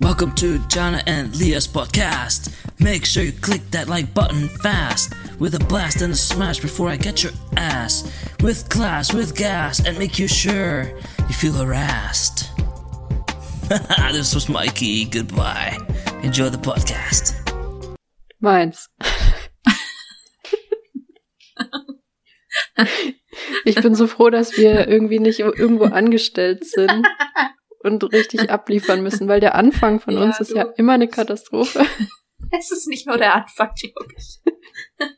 Welcome to Jana and Leah's podcast. Make sure you click that like button fast. With a blast and a smash before I get your ass. With class, with gas, and make you sure you feel harassed. this was Mikey. Goodbye. Enjoy the podcast. Meins. Ich bin so froh, dass wir irgendwie nicht irgendwo angestellt sind und richtig abliefern müssen, weil der Anfang von Ja, uns ist du- ja immer eine Katastrophe. Es ist nicht nur der Anfang, glaube ich.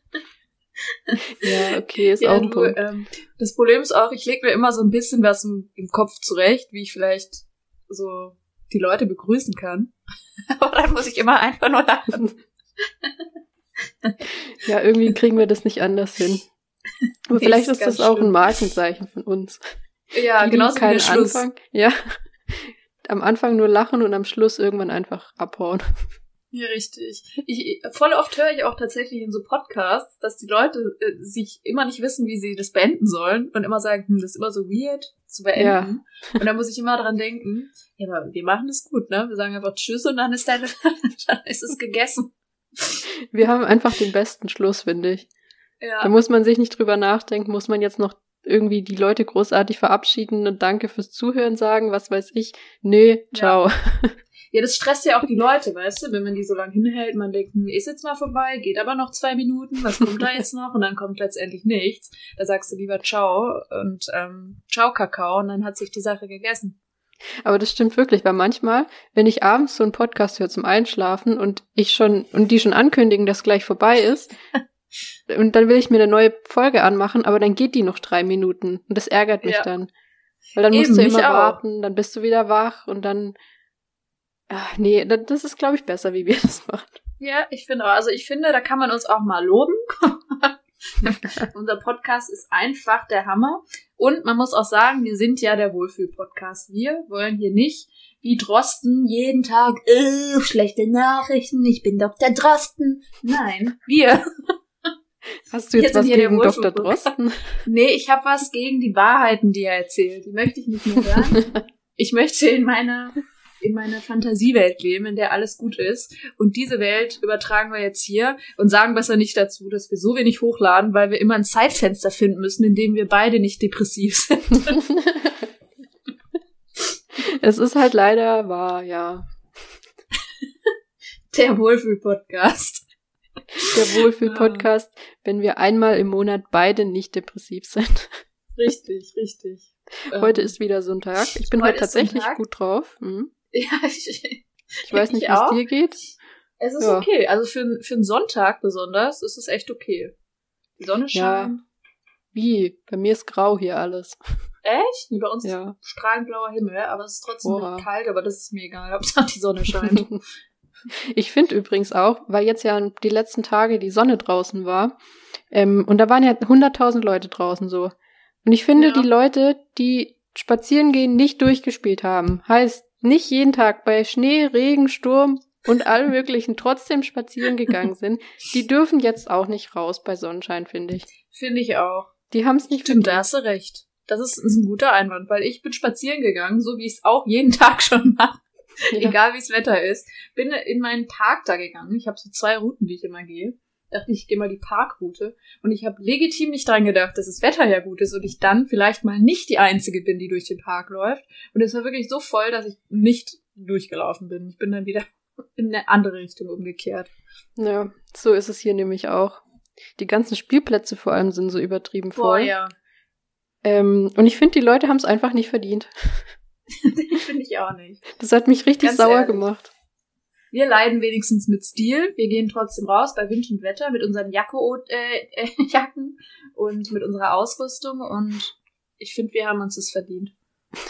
Ja, okay, ist Ja, auch ein du, Punkt. ähm, das Problem ist auch, ich lege mir immer so ein bisschen was im, im Kopf zurecht, wie ich vielleicht so die Leute begrüßen kann. Aber dann muss ich immer einfach nur lachen. Ja, irgendwie kriegen wir das nicht anders hin. Aber Nee, vielleicht ist ist das auch ein. Markenzeichen von uns. Ja, genauso wie Schluss. Anfang. Ja. Am Anfang nur lachen und am Schluss irgendwann einfach abhauen. Ja, richtig. Ich, voll oft höre ich auch tatsächlich in so Podcasts, dass die Leute äh, sich immer nicht wissen, wie sie das beenden sollen und immer sagen, hm, das ist immer so weird zu beenden. Ja. Und dann muss ich immer dran denken, ja, aber wir machen das gut, ne? Wir sagen einfach Tschüss und dann ist deine, dann ist es gegessen. Wir haben einfach den besten Schluss, finde ich. Da Ja, muss man sich nicht drüber nachdenken, muss man jetzt noch irgendwie die Leute großartig verabschieden und Danke fürs Zuhören sagen, was weiß ich. Nö, ciao. ja, das stresst ja auch die Leute, weißt du, wenn man die so lange hinhält, man denkt, hm, ist jetzt mal vorbei, geht aber noch zwei Minuten, was kommt da jetzt noch? Und dann kommt letztendlich nichts. Da sagst du lieber Ciao und ähm, Ciao Kakao und dann hat sich die Sache gegessen. Aber das stimmt wirklich, weil manchmal, wenn ich abends so einen Podcast höre zum Einschlafen und ich schon, und die schon ankündigen, dass gleich vorbei ist, und dann will ich mir eine neue Folge anmachen, aber dann geht die noch drei Minuten und das ärgert mich Ja. dann. Weil dann musst Eben, du mich immer auch. warten, dann bist du wieder wach und dann, ach, nee, da- das ist glaube ich besser, wie wir das machen. Ja, ich finde auch. Also ich finde, da kann man uns auch mal loben. Unser Podcast ist einfach der Hammer. Und man muss auch sagen, wir sind ja der Wohlfühl-Podcast. Wir wollen hier nicht wie Drosten jeden Tag äh, schlechte Nachrichten. Ich bin Dr. Drosten. Nein, wir. Hast du jetzt Jetzt was gegen Dr. Drosten? Nee, ich habe was gegen die Wahrheiten, die er erzählt. Die möchte ich nicht mehr hören. Ich möchte in meiner in meiner Fantasiewelt leben, in der alles gut ist. Und diese Welt übertragen wir jetzt hier und sagen besser nicht dazu, dass wir so wenig hochladen, weil wir immer ein Zeitfenster finden müssen, in dem wir beide nicht depressiv sind. es ist halt leider wahr, ja. Der Wohlfühl-Podcast. Der Wohlfühl-Podcast, wenn wir einmal im Monat beide nicht depressiv sind. Richtig, richtig. Heute Ähm, ist wieder so ein Tag. Ich bin heute tatsächlich gut drauf. Mhm. Ja, ich, Ich weiß nicht, Ich wie es dir geht. es ist Ja. okay. Also für, für einen Sonntag besonders ist es echt okay. Die Sonne Ja. scheint. Wie? Bei mir ist grau hier alles. Echt? Nee, bei uns Ja. ist strahlend blauer Himmel, aber es ist trotzdem kalt, aber das ist mir egal, Hauptsache die Sonne scheint. Ich finde übrigens auch, weil jetzt ja die letzten Tage die Sonne draußen war, ähm, und da waren ja 100.000 Leute draußen so. Und ich finde, Ja. die Leute, die spazieren gehen, nicht durchgespielt haben, heißt nicht jeden Tag bei Schnee, Regen, Sturm und allem möglichen trotzdem spazieren gegangen sind, die dürfen jetzt auch nicht raus bei Sonnenschein, finde ich. Finde ich auch. Die haben es nicht Stimmt, da verdient. hast du recht. Das ist, ist ein guter Einwand, weil ich bin spazieren gegangen, so wie ich es auch jeden Tag schon mache, Ja. egal wie es Wetter ist. Bin in meinen Park da gegangen. Ich habe so zwei Routen, die ich immer gehe. Dachte ich, ich gehe mal die Parkroute. Und ich habe legitim nicht dran gedacht, dass das Wetter ja gut ist und ich dann vielleicht mal nicht die Einzige bin, die durch den Park läuft. Und es war wirklich so voll, dass ich nicht durchgelaufen bin. Ich bin dann wieder in eine andere Richtung umgekehrt. Ja, so ist es hier nämlich auch. Die ganzen Spielplätze vor allem sind so übertrieben Boah, voll. ja. Ähm, und ich finde, die Leute haben es einfach nicht verdient. Finde ich auch nicht. Das hat mich richtig Ganz sauer ehrlich. gemacht. Wir leiden wenigstens mit Stil. Wir gehen trotzdem raus bei Wind und Wetter mit unseren Jacko äh, äh, Jacken und mit unserer Ausrüstung und ich finde, wir haben uns das verdient.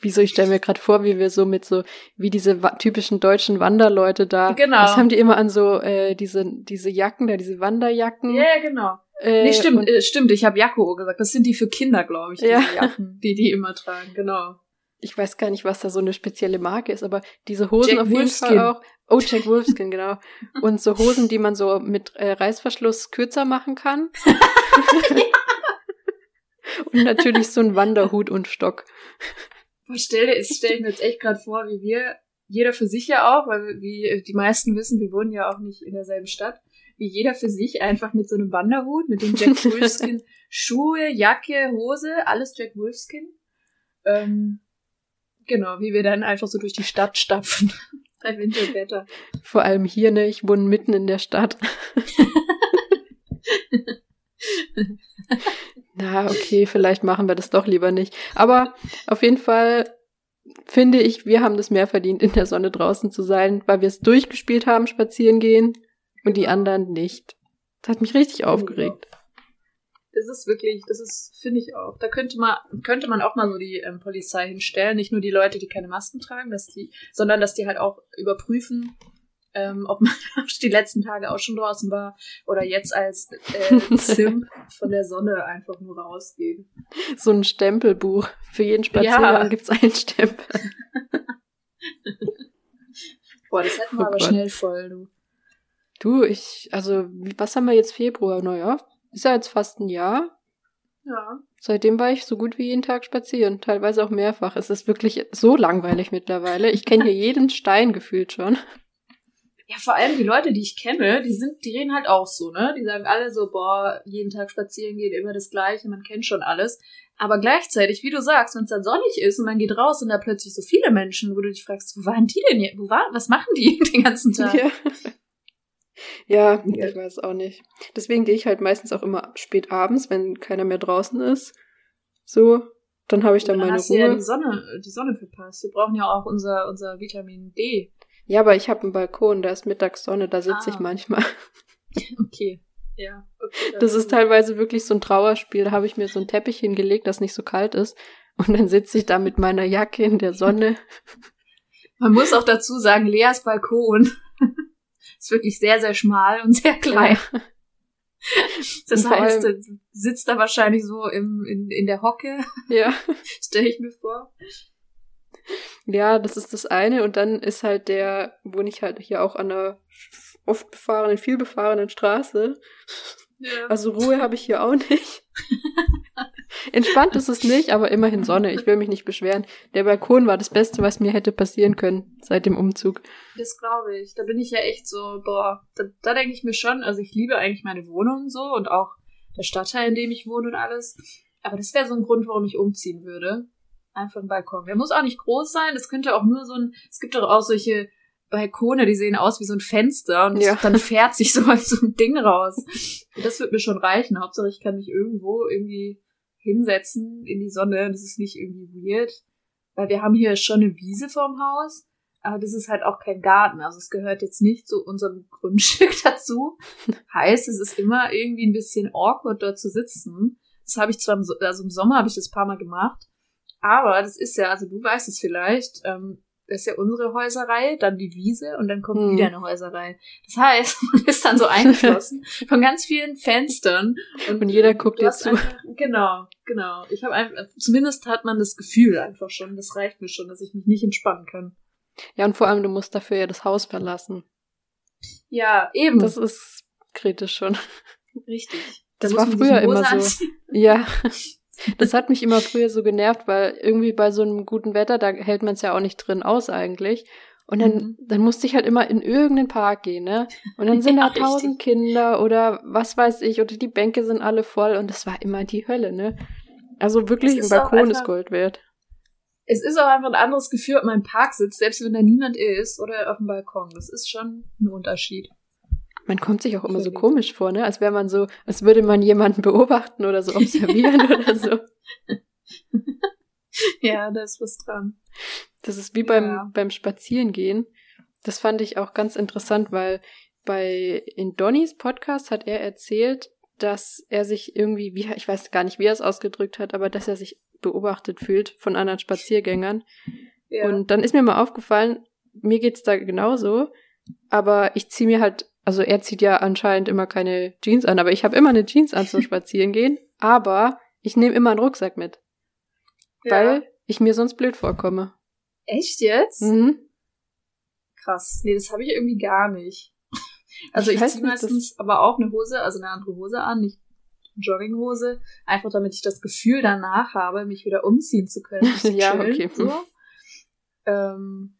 Wieso, ich stelle mir gerade vor, wie wir so mit so, wie diese typischen deutschen Wanderleute da. Genau. Das haben die immer an so, äh, diese, diese Jacken da, diese Wanderjacken. Ja, ja, genau. Äh, nee, stimmt, äh, stimmt. Ich habe Jacko gesagt. Das sind die für Kinder, glaube ich, diese Ja. Jacken, die die immer tragen. Genau. Ich weiß gar nicht, was da so eine spezielle Marke ist, aber diese Hosen Jack auf jeden Wolfskin. Fall auch. Oh, Jack Wolfskin, genau. Und so Hosen, die man so mit äh, Reißverschluss kürzer machen kann. und natürlich so ein Wanderhut und Stock. Boah, stell dir, ich stell mir jetzt echt gerade vor, wie wir jeder für sich ja auch, weil wie die meisten wissen, wir wohnen ja auch nicht in derselben Stadt, wie jeder für sich einfach mit so einem Wanderhut, mit dem Jack Wolfskin Schuhe, Jacke, Hose, alles Jack Wolfskin. Ähm, genau, wie wir dann einfach so durch die Stadt stapfen. Bei Winterwetter. Vor allem hier, ne? Ich wohne mitten in der Stadt. Na, okay, vielleicht machen wir das doch lieber nicht. Aber auf jeden Fall finde ich, wir haben das mehr verdient, in der Sonne draußen zu sein, weil wir es durchgespielt haben, spazieren gehen und die anderen nicht. Das hat mich richtig aufgeregt. Das ist wirklich, das ist, finde ich auch. Da könnte man, könnte man auch mal so die ähm, Polizei hinstellen. Nicht nur die Leute, die keine Masken tragen, dass die, sondern dass die halt auch überprüfen, ähm, ob man die letzten Tage auch schon draußen war oder jetzt als äh, Sim von der Sonne einfach nur rausgeht. So ein Stempelbuch. Für jeden Spaziergang ja. gibt's einen Stempel. Boah, das hätten wir oh aber Gott. schnell voll, du. Du, ich, also, was haben wir jetzt Februar? Naja, ist ja jetzt fast ein Jahr. Ja. Seitdem war ich so gut wie jeden Tag spazieren, teilweise auch mehrfach. Es ist wirklich so langweilig mittlerweile. Ich kenne hier jeden Stein gefühlt schon. Ja, vor allem die Leute, die ich kenne, die sind, die reden halt auch so, ne? Die sagen alle so, boah, jeden Tag spazieren gehen, immer das Gleiche, man kennt schon alles. Aber gleichzeitig, wie du sagst, wenn es dann sonnig ist und man geht raus und da plötzlich so viele Menschen, wo du dich fragst, wo waren die denn hier? Wo waren, was machen die den ganzen Tag? Ja. Ja, ich weiß auch nicht. Deswegen gehe ich halt meistens auch immer spät abends, wenn keiner mehr draußen ist. So, dann habe ich dann, dann meine hast Ruhe. Ja die Sonne, die Sonne verpasst. Wir brauchen ja auch unser, unser Vitamin D. Ja, aber ich habe einen Balkon, da ist Mittagssonne, da sitze ah. ich manchmal. Okay. Ja, okay. Das ist teilweise wirklich so ein Trauerspiel. Da habe ich mir so einen Teppich hingelegt, das nicht so kalt ist. Und dann sitze ich da mit meiner Jacke in der Sonne. Man muss auch dazu sagen, Leas Balkon ist wirklich sehr, sehr schmal und sehr klein. Ja. Das und heißt, du sitzt da wahrscheinlich so im, in, in der Hocke. Ja. Stelle ich mir vor. Ja, das ist das eine. Und dann ist halt der, wohne ich halt hier auch an einer oft befahrenen, viel befahrenen Straße. Ja. Also Ruhe habe ich hier auch nicht. Entspannt ist es nicht, aber immerhin Sonne. Ich will mich nicht beschweren. Der Balkon war das Beste, was mir hätte passieren können seit dem Umzug. Das glaube ich. Da bin ich ja echt so, boah, da, da denke ich mir schon, also ich liebe eigentlich meine Wohnung so und auch der Stadtteil, in dem ich wohne und alles. Aber das wäre so ein Grund, warum ich umziehen würde. Einfach ein Balkon. Der muss auch nicht groß sein. Das könnte auch nur so ein, es gibt doch auch solche Balkone, die sehen aus wie so ein Fenster und ja. dann fährt sich so, so ein Ding raus. das wird mir schon reichen. Hauptsache ich kann mich irgendwo irgendwie hinsetzen in die Sonne. Das ist nicht irgendwie weird. Weil wir haben hier schon eine Wiese vorm Haus, aber das ist halt auch kein Garten. Also es gehört jetzt nicht zu unserem Grundstück dazu. heißt, es ist immer irgendwie ein bisschen awkward dort zu sitzen. Das habe ich zwar, im, also im Sommer habe ich das paar Mal gemacht, aber das ist ja, also du weißt es vielleicht, ähm, das ist ja unsere Häuserei, dann die Wiese und dann kommt hm. wieder eine Häuserei. Das heißt, man ist dann so eingeschlossen von ganz vielen Fenstern. Und, und jeder guckt dir zu. Einfach, genau, genau. Ich habe einfach, zumindest hat man das Gefühl einfach schon, das reicht mir schon, dass ich mich nicht entspannen kann. Ja, und vor allem, du musst dafür ja das Haus verlassen. Ja, eben. Das ist kritisch schon. Richtig. Das war früher immer so. Anziehen. Ja. Das hat mich immer früher so genervt, weil irgendwie bei so einem guten Wetter, da hält man es ja auch nicht drin aus eigentlich. Und dann, mhm. dann musste ich halt immer in irgendeinen Park gehen, ne? Und dann sind ja, da tausend Kinder oder was weiß ich, oder die Bänke sind alle voll und das war immer die Hölle, ne? Also wirklich, ein Balkon einfach, ist Gold wert. Es ist auch einfach ein anderes Gefühl, ob man im Park sitzt, selbst wenn da niemand ist, oder auf dem Balkon. Das ist schon ein Unterschied. Man kommt sich auch immer so komisch vor, ne? Als wäre man so, als würde man jemanden beobachten oder so observieren oder so. Ja, da ist was dran. Das ist wie beim, ja. beim Spazierengehen. Das fand ich auch ganz interessant, weil bei, in Donnys Podcast hat er erzählt, dass er sich irgendwie, wie, ich weiß gar nicht, wie er es ausgedrückt hat, aber dass er sich beobachtet fühlt von anderen Spaziergängern. Ja. Und dann ist mir mal aufgefallen, mir geht's da genauso, aber ich ziehe mir halt also er zieht ja anscheinend immer keine Jeans an, aber ich habe immer eine Jeans an zum Spazierengehen. Aber ich nehme immer einen Rucksack mit. Ja. Weil ich mir sonst blöd vorkomme. Echt jetzt? Mhm. Krass. Nee, das habe ich irgendwie gar nicht. Also ich, ich ziehe meistens aber auch eine Hose, also eine andere Hose an, nicht Jogginghose, einfach damit ich das Gefühl danach habe, mich wieder umziehen zu können. ja, okay. So. Ähm,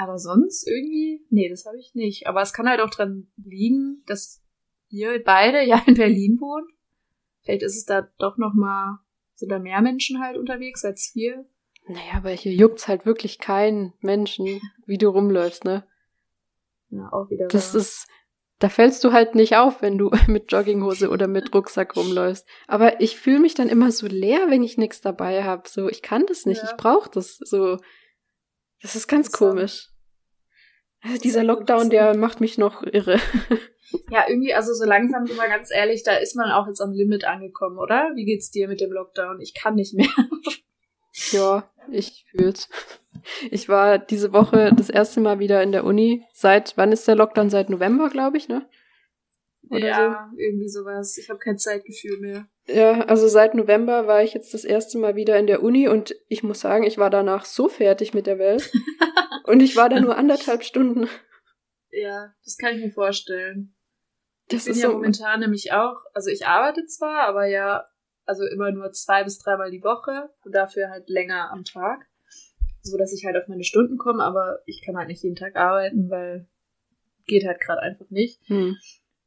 Aber sonst irgendwie, nee, das habe ich nicht. Aber es kann halt auch dran liegen, dass ihr beide ja in Berlin wohnt. Vielleicht ist es da doch noch mal, sind da mehr Menschen halt unterwegs als wir. Naja, aber hier juckt's halt wirklich keinen Menschen, wie du rumläufst, ne? Ja, auch wieder. Das wahr. ist, da fällst du halt nicht auf, wenn du mit Jogginghose oder mit Rucksack rumläufst. Aber ich fühle mich dann immer so leer, wenn ich nichts dabei habe. So, ich kann das nicht, Ja. ich brauche das. So, das ist ganz komisch. Also dieser echt Lockdown, der macht mich noch irre. Ja, irgendwie, also so langsam, wir ganz ehrlich, da ist man auch jetzt am Limit angekommen, oder? Wie geht's dir mit dem Lockdown? Ich kann nicht mehr. Ja, ich fühl's. Ich war diese Woche das erste Mal wieder in der Uni. Seit, wann ist der Lockdown? Seit November, glaube ich, ne? Oder ja, irgendwie sowas. Ich habe kein Zeitgefühl mehr. Ja, also seit November war ich jetzt das erste Mal wieder in der Uni und ich muss sagen, ich war danach so fertig mit der Welt. und ich war da nur anderthalb Stunden. Ja, das kann ich mir vorstellen. Das ich bin ist ja so. momentan nämlich auch, also ich arbeite zwar, aber ja, also immer nur zwei bis dreimal die Woche und dafür halt länger am Tag. So dass ich halt auf meine Stunden komme, aber ich kann halt nicht jeden Tag arbeiten, weil geht halt gerade einfach nicht. Hm.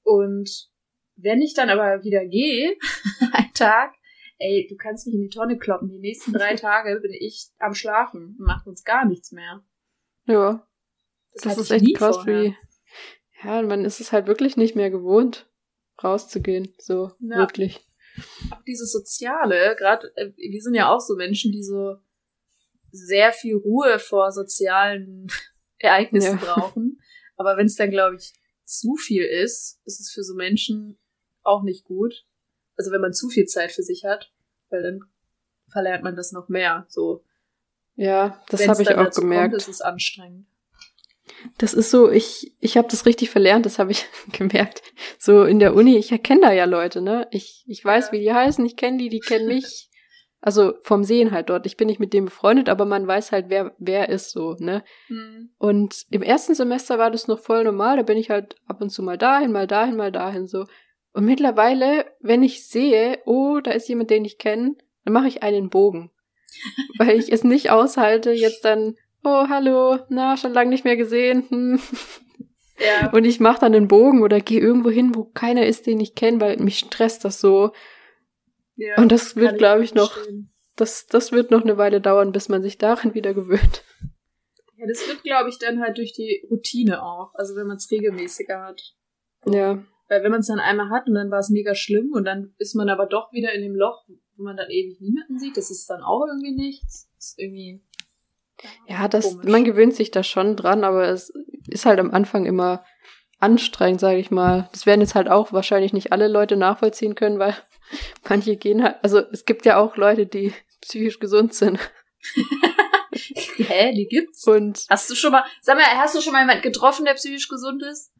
Und wenn ich dann aber wieder gehe, ein Tag, ey, du kannst mich in die Tonne kloppen. Die nächsten drei Tage bin ich am Schlafen und macht uns gar nichts mehr. Ja, das hatte ist echt krass, vorher. wie. Ja, man ist es halt wirklich nicht mehr gewohnt, rauszugehen. So, Ja. wirklich. auch dieses Soziale, gerade wir sind ja auch so Menschen, die so sehr viel Ruhe vor sozialen Ereignissen Ja. brauchen. Aber wenn es dann, glaube ich, zu viel ist, ist es für so Menschen auch nicht gut. Also wenn man zu viel Zeit für sich hat, weil dann verlernt man das noch mehr. So, Ja, das habe ich auch gemerkt. Kommt, ist es anstrengend. Das ist so, ich, ich habe das richtig verlernt, das habe ich gemerkt. So in der Uni, ich erkenne da ja Leute, ne? Ich, ich weiß, Ja. wie die heißen, ich kenne die, die kennen mich. Also vom Sehen halt dort. Ich bin nicht mit dem befreundet, aber man weiß halt, wer, wer ist so, ne? Und im ersten Semester war das noch voll normal, da bin ich halt ab und zu mal dahin, mal dahin, mal dahin so. Und mittlerweile, wenn ich sehe, oh, da ist jemand, den ich kenne, dann mache ich einen Bogen. Weil ich es nicht aushalte, jetzt dann, oh, hallo, na, schon lange nicht mehr gesehen. Hm. Ja, Und ich mache dann einen Bogen oder gehe irgendwo hin, wo keiner ist, den ich kenne, weil mich stresst das so. ja, Und das wird, glaube ich, noch, das, das wird noch eine Weile dauern, bis man sich daran wieder gewöhnt. Ja, das wird, glaube ich, dann halt durch die Routine auch. Also wenn man es regelmäßiger hat. Ja. Weil wenn man es dann einmal hat und dann war es mega schlimm und dann ist man aber doch wieder in dem Loch, wo man dann ewig niemanden sieht, das ist dann auch irgendwie nichts. Das ist irgendwie. Ja, das, komisch. man gewöhnt sich da schon dran, aber es ist halt am Anfang immer anstrengend, sage ich mal. Das werden jetzt halt auch wahrscheinlich nicht alle Leute nachvollziehen können, weil manche gehen halt, also es gibt ja auch Leute, die psychisch gesund sind. Hä, die gibt's? Und Hast du schon mal, sag mal, hast du schon mal jemanden getroffen, der psychisch gesund ist?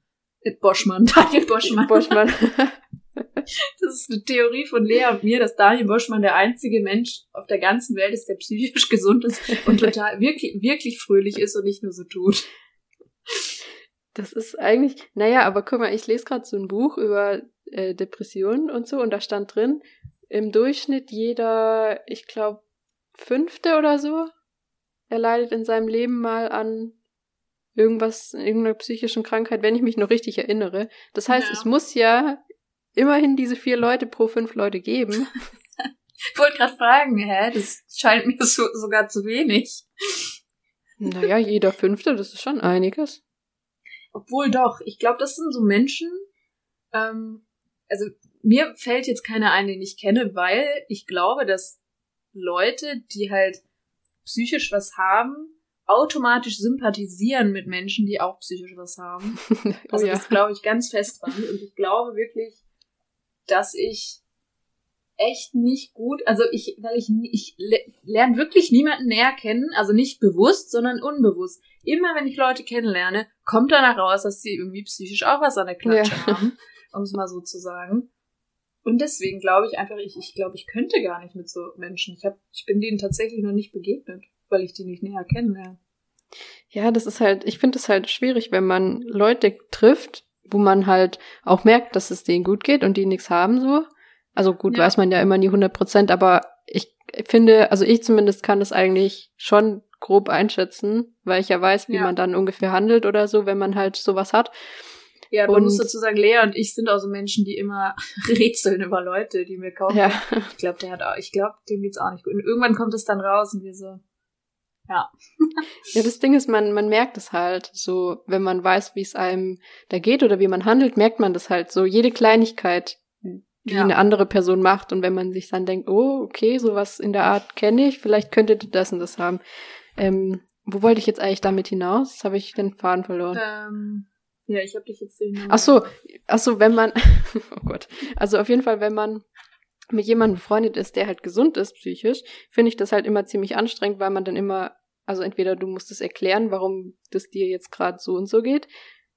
Boschmann, Daniel Boschmann. Boschmann. Das ist eine Theorie von Lea und mir, dass Daniel Boschmann der einzige Mensch auf der ganzen Welt ist, der psychisch gesund ist und total wirklich, wirklich fröhlich ist und nicht nur so tut. Das ist eigentlich, naja, aber guck mal, ich lese gerade so ein Buch über äh, Depressionen und so und da stand drin, im Durchschnitt jeder, ich glaube, fünfte oder so, er leidet in seinem Leben mal an irgendwas, irgendeiner psychischen Krankheit, wenn ich mich noch richtig erinnere. Das heißt, Ja. es muss ja immerhin diese vier Leute pro fünf Leute geben. Ich wollte gerade fragen, hä, das scheint mir so, sogar zu wenig. naja, jeder fünfte, das ist schon einiges. Obwohl doch, ich glaube, das sind so Menschen, ähm, also mir fällt jetzt keiner ein, den ich kenne, weil ich glaube, dass Leute, die halt psychisch was haben, automatisch sympathisieren mit Menschen, die auch psychisch was haben. oh Also ja. das glaube ich ganz fest dran. Und ich glaube wirklich, dass ich echt nicht gut, also ich, weil ich, ich le- lerne wirklich niemanden näher kennen, also nicht bewusst, sondern unbewusst. Immer wenn ich Leute kennenlerne, kommt danach raus, dass sie irgendwie psychisch auch was an der Klatsche Ja. haben, um es mal so zu sagen. Und deswegen glaube ich einfach, ich, ich glaube, ich könnte gar nicht mit so Menschen. Ich hab, ich bin denen tatsächlich noch nicht begegnet, weil ich die nicht näher kennenlerne. Ja, das ist halt, ich finde es halt schwierig, wenn man Leute trifft, wo man halt auch merkt, dass es denen gut geht und die nichts haben so. Also gut, Ja. weiß man ja immer nie 100 Prozent, aber ich finde, also ich zumindest kann das eigentlich schon grob einschätzen, weil ich ja weiß, wie Ja. man dann ungefähr handelt oder so, wenn man halt sowas hat. Ja, man Und- muss dazu sagen, Lea und ich sind auch so Menschen, die immer rätseln über Leute, die wir kaufen. Ja. Ich glaube, der hat auch, ich glaube, dem geht's auch nicht gut. Und irgendwann kommt es dann raus und wir so, Ja, das Ding ist, man, man merkt es halt so, wenn man weiß, wie es einem da geht oder wie man handelt, merkt man das halt so. Jede Kleinigkeit, die Ja. eine andere Person macht. Und wenn man sich dann denkt, oh, okay, sowas in der Art kenne ich, vielleicht könnte du das und das haben. Ähm, wo wollte ich jetzt eigentlich damit hinaus? Jetzt habe ich den Faden verloren. ähm, ja, ich habe dich jetzt den Ach so, ach so, wenn man, oh Gott, also auf jeden Fall, wenn man mit jemandem befreundet ist, der halt gesund ist psychisch, finde ich das halt immer ziemlich anstrengend, weil man dann immer, also entweder du musst es erklären, warum das dir jetzt gerade so und so geht,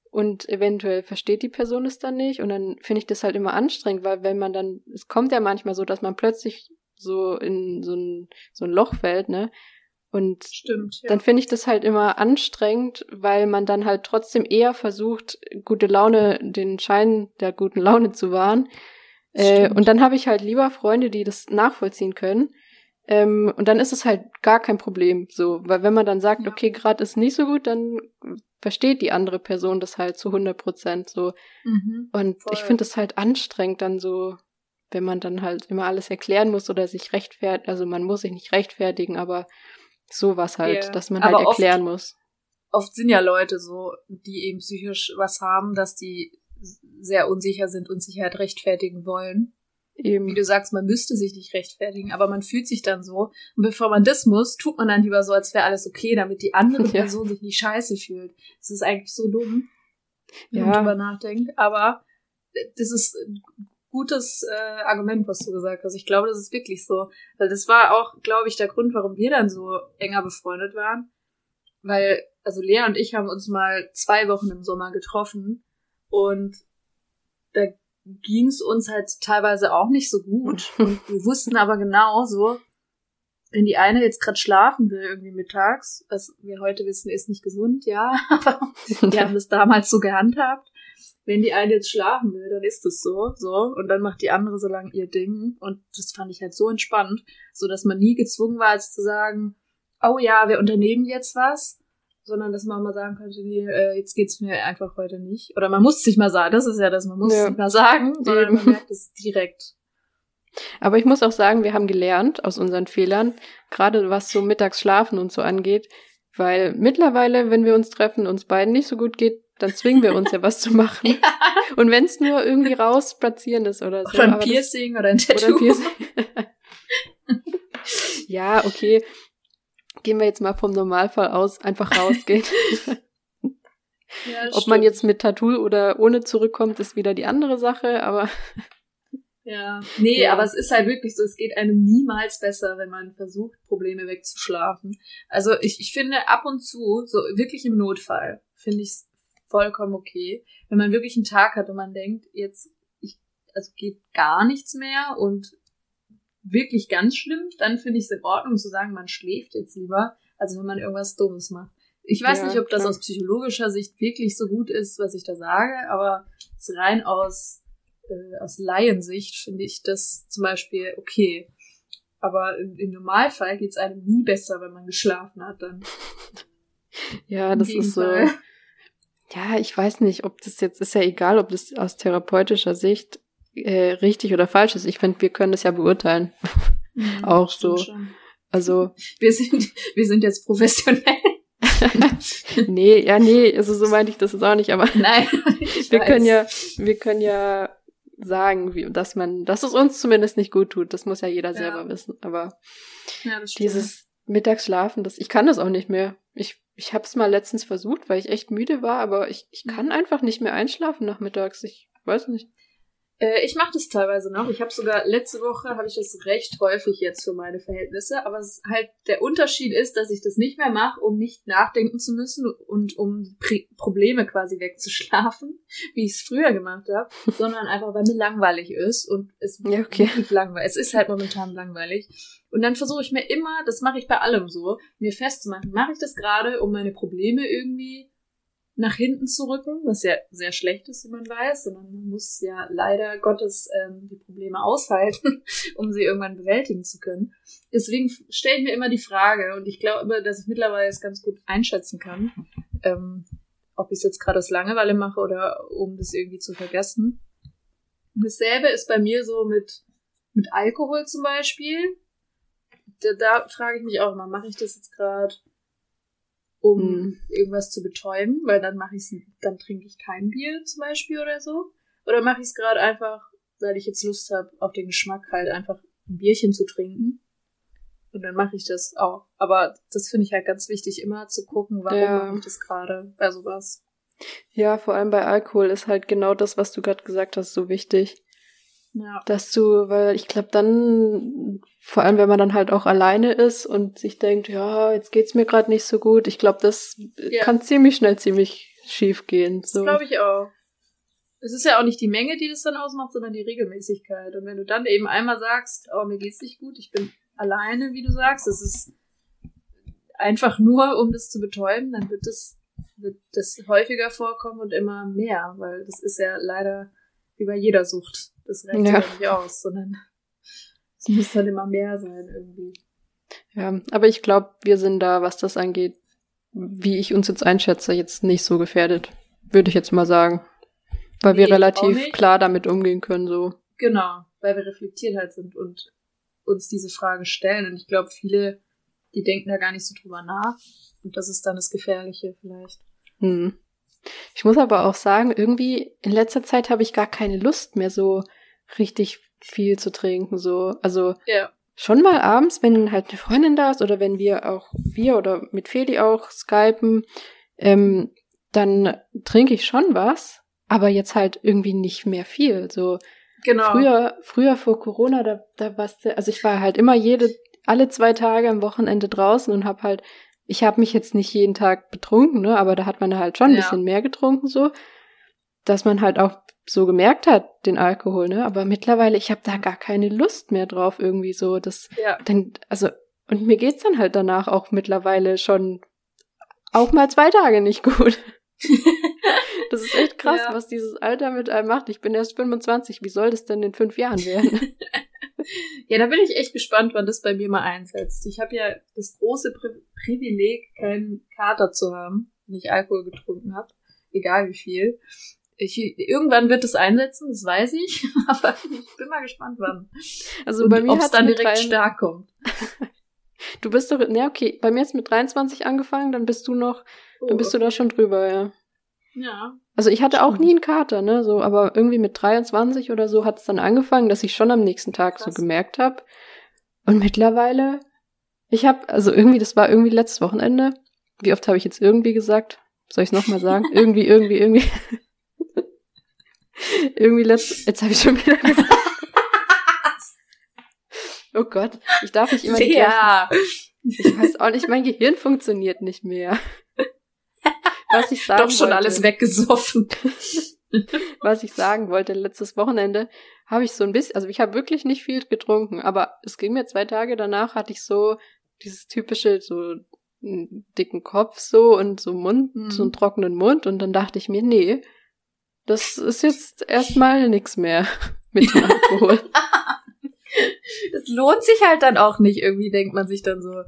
und eventuell versteht die Person es dann nicht, und dann finde ich das halt immer anstrengend, weil wenn man dann, es kommt ja manchmal so, dass man plötzlich so in so ein, so ein Loch fällt, ne? Und Stimmt, ja. dann finde ich das halt immer anstrengend, weil man dann halt trotzdem eher versucht, gute Laune, den Schein der guten Laune zu wahren. Äh, und dann habe ich halt lieber Freunde, die das nachvollziehen können. Ähm, und dann ist es halt gar kein Problem, so, weil wenn man dann sagt, Ja. okay, gerade ist nicht so gut, dann versteht die andere Person das halt zu 100 Prozent so. mhm. Und Voll. ich finde es halt anstrengend dann so, wenn man dann halt immer alles erklären muss oder sich rechtfertigt, also man muss sich nicht rechtfertigen, aber sowas halt, Ja. dass man Aber halt oft- erklären muss. Oft sind ja Leute so, die eben psychisch was haben, dass die sehr unsicher sind und sich halt rechtfertigen wollen. Wie Eben. du sagst, man müsste sich nicht rechtfertigen, aber man fühlt sich dann so. Und bevor man das muss, tut man dann lieber so, als wäre alles okay, damit die andere Ja. Person sich nicht scheiße fühlt. Das ist eigentlich so dumm, wenn Ja. man drüber nachdenkt. Aber das ist ein gutes äh, Argument, was du gesagt hast. Ich glaube, das ist wirklich so. Weil das war auch, glaube ich, der Grund, warum wir dann so enger befreundet waren. Weil, also Lea und ich haben uns mal zwei Wochen im Sommer getroffen und da ging es uns halt teilweise auch nicht so gut. Und wir wussten aber genau so, wenn die eine jetzt gerade schlafen will, irgendwie mittags, was wir heute wissen, ist nicht gesund, ja, aber wir haben das damals so gehandhabt. Wenn die eine jetzt schlafen will, dann ist es so, so, und dann macht die andere so lang ihr Ding. Und das fand ich halt so entspannt, so dass man nie gezwungen war, jetzt zu sagen, oh ja, wir unternehmen jetzt was, sondern dass man mal sagen könnte, nee, äh, jetzt geht's mir einfach heute nicht. Oder man muss es nicht mal sagen, das ist ja das, man muss Ja. es nicht mal sagen, sondern man merkt es direkt. Aber ich muss auch sagen, wir haben gelernt aus unseren Fehlern, gerade was so Mittagsschlafen und so angeht, weil mittlerweile, wenn wir uns treffen, uns beiden nicht so gut geht, dann zwingen wir uns ja was zu machen. Und wenn es nur irgendwie raus spazieren ist oder so. Oder ein aber das- Piercing oder ein Tattoo. Oder ein Piercing. ja, okay. Gehen wir jetzt mal vom Normalfall aus, einfach rausgehen. Ja, Ob man jetzt mit Tattoo oder ohne zurückkommt, ist wieder die andere Sache, aber Ja. Nee, Ja. aber es ist halt wirklich so, es geht einem niemals besser, wenn man versucht, Probleme wegzuschlafen. Also ich, ich finde ab und zu, so wirklich im Notfall, finde ich es vollkommen okay. Wenn man wirklich einen Tag hat und man denkt, jetzt, ich, also geht gar nichts mehr und wirklich ganz schlimm, dann finde ich es in Ordnung zu sagen, man schläft jetzt lieber, als wenn man irgendwas Dummes macht. Ich weiß Ja, nicht, ob das klar. aus psychologischer Sicht wirklich so gut ist, was ich da sage, aber rein aus, äh, aus Laiensicht finde ich das zum Beispiel okay. Aber im, im Normalfall geht es einem nie besser, wenn man geschlafen hat. Dann ja, das ist so. Ja, ich weiß nicht, ob das jetzt, ist ja egal, ob das aus therapeutischer Sicht äh, richtig oder falsch ist. Ich finde, wir können das ja beurteilen. Mhm, Auch so. schon. Also, Wir sind, wir sind jetzt professionell. nee, ja, nee, also so meinte ich das jetzt auch nicht, aber Nein, wir weiß. können ja, wir können ja sagen, wie, dass man, dass es uns zumindest nicht gut tut. Das muss ja jeder Ja. selber wissen. Aber Ja, das stimmt. dieses Mittagsschlafen, das, ich kann das auch nicht mehr. Ich, ich habe es mal letztens versucht, weil ich echt müde war, aber ich, ich kann einfach nicht mehr einschlafen nachmittags. Ich weiß nicht. Äh, ich mache das teilweise noch. Ich habe sogar letzte Woche habe ich das recht häufig jetzt für meine Verhältnisse. Aber es ist halt der Unterschied ist, dass ich das nicht mehr mache, um nicht nachdenken zu müssen und um Pri Probleme quasi wegzuschlafen, wie ich es früher gemacht habe, sondern einfach weil mir langweilig ist und es Ja, okay. wirklich langweilig. Es ist halt momentan langweilig. Und dann versuche ich mir immer, das mache ich bei allem so, mir festzumachen, mache ich das gerade, um meine Probleme irgendwie nach hinten zu rücken, was ja sehr schlecht ist, wie man weiß, sondern man muss ja leider Gottes ähm, die Probleme aushalten, um sie irgendwann bewältigen zu können. Deswegen stelle ich mir immer die Frage, und ich glaube, dass ich mittlerweile es ganz gut einschätzen kann, ähm, ob ich es jetzt gerade aus Langeweile mache oder um das irgendwie zu vergessen. Und dasselbe ist bei mir so mit, mit Alkohol zum Beispiel. Da, da frage ich mich auch immer, mache ich das jetzt gerade um mhm. irgendwas zu betäuben, weil dann mache ich dann trinke ich kein Bier zum Beispiel oder so. Oder mache ich es gerade einfach, weil ich jetzt Lust habe, auf den Geschmack halt einfach ein Bierchen zu trinken. Und dann mache ich das auch. Aber das finde ich halt ganz wichtig, immer zu gucken, warum ja. mache ich das gerade bei sowas. Ja, vor allem bei Alkohol ist halt genau das, was du gerade gesagt hast, so wichtig. Ja. Dass du, weil ich glaube, dann, vor allem wenn man dann halt auch alleine ist und sich denkt, ja, jetzt geht's mir gerade nicht so gut, ich glaube, das ja. kann ziemlich schnell ziemlich schief gehen. So. Das glaube ich auch. Es ist ja auch nicht die Menge, die das dann ausmacht, sondern die Regelmäßigkeit. Und wenn du dann eben einmal sagst, oh, mir geht's nicht gut, ich bin alleine, wie du sagst, es ist einfach nur, um das zu betäuben, dann wird das, wird das häufiger vorkommen und immer mehr, weil das ist ja leider wie bei jeder Sucht. Das reicht ja. ja nicht aus, sondern es muss dann immer mehr sein irgendwie. Ja, aber ich glaube, wir sind da, was das angeht, wie ich uns jetzt einschätze, jetzt nicht so gefährdet. Würde ich jetzt mal sagen. Weil nee, wir relativ klar damit umgehen können, so. Genau, weil wir reflektiert halt sind und uns diese Frage stellen. Und ich glaube, viele, die denken da gar nicht so drüber nach. Und das ist dann das Gefährliche vielleicht. Hm. Ich muss aber auch sagen, irgendwie in letzter Zeit habe ich gar keine Lust mehr, so richtig viel zu trinken. So, also ja. schon mal abends, wenn halt eine Freundin da ist oder wenn wir auch, wir oder mit Feli auch skypen, ähm, dann trinke ich schon was, aber jetzt halt irgendwie nicht mehr viel. So genau. früher, früher vor Corona, da, da war's, also ich war halt immer jede, alle zwei Tage am Wochenende draußen und hab halt ich habe mich jetzt nicht jeden Tag betrunken, ne, aber da hat man halt schon ein ja. bisschen mehr getrunken so, dass man halt auch so gemerkt hat, den Alkohol, ne, aber mittlerweile ich habe da gar keine Lust mehr drauf irgendwie so, das ja. dann also und mir geht's dann halt danach auch mittlerweile schon auch mal zwei Tage nicht gut. das ist echt krass, ja. was dieses Alter mit einem macht. Ich bin erst 25. Wie soll das denn in fünf Jahren werden? ja, da bin ich echt gespannt, wann das bei mir mal einsetzt. Ich habe ja das große Pri Privileg, keinen Kater zu haben, wenn ich Alkohol getrunken habe, egal wie viel. Ich, irgendwann wird es einsetzen, das weiß ich, aber ich bin mal gespannt, wann. Also Und bei mir ob es dann direkt stark kommt. Du bist doch, ne, okay, bei mir ist mit 23 angefangen, dann bist du noch, oh, dann bist du da schon drüber, ja. Ja. Also ich hatte auch nie einen Kater, ne, so, aber irgendwie mit 23 oder so hat es dann angefangen, dass ich schon am nächsten Tag Krass. so gemerkt habe. Und mittlerweile, ich habe, also irgendwie, das war irgendwie letztes Wochenende. Wie oft habe ich jetzt irgendwie gesagt? Soll ich es nochmal sagen? irgendwie, irgendwie, irgendwie. irgendwie letzt, jetzt habe ich schon wieder gesagt. oh Gott, ich darf nicht immer Ja. Ich weiß auch nicht, mein Gehirn funktioniert nicht mehr was ich sagen Doch schon wollte, alles weggesoffen. was ich sagen wollte, letztes Wochenende habe ich so ein bisschen, also ich habe wirklich nicht viel getrunken, aber es ging mir zwei Tage danach, hatte ich so dieses typische, so einen dicken Kopf so und so Mund, mhm. so einen trockenen Mund und dann dachte ich mir, nee, das ist jetzt erstmal nichts mehr mit dem Alkohol. das lohnt sich halt dann auch nicht, irgendwie denkt man sich dann so.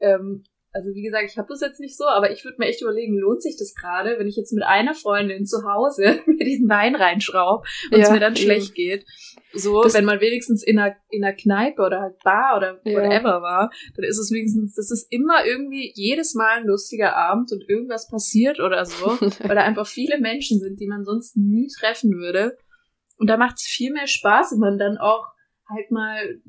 Ähm, also wie gesagt, ich habe das jetzt nicht so, aber ich würde mir echt überlegen, lohnt sich das gerade, wenn ich jetzt mit einer Freundin zu Hause mir diesen Wein reinschraube und ja, es mir dann eben. schlecht geht. So, das wenn man wenigstens in einer, in einer Kneipe oder halt Bar oder whatever ja. war, dann ist es wenigstens, das ist immer irgendwie jedes Mal ein lustiger Abend und irgendwas passiert oder so, weil da einfach viele Menschen sind, die man sonst nie treffen würde. Und da macht es viel mehr Spaß, wenn man dann auch halt mal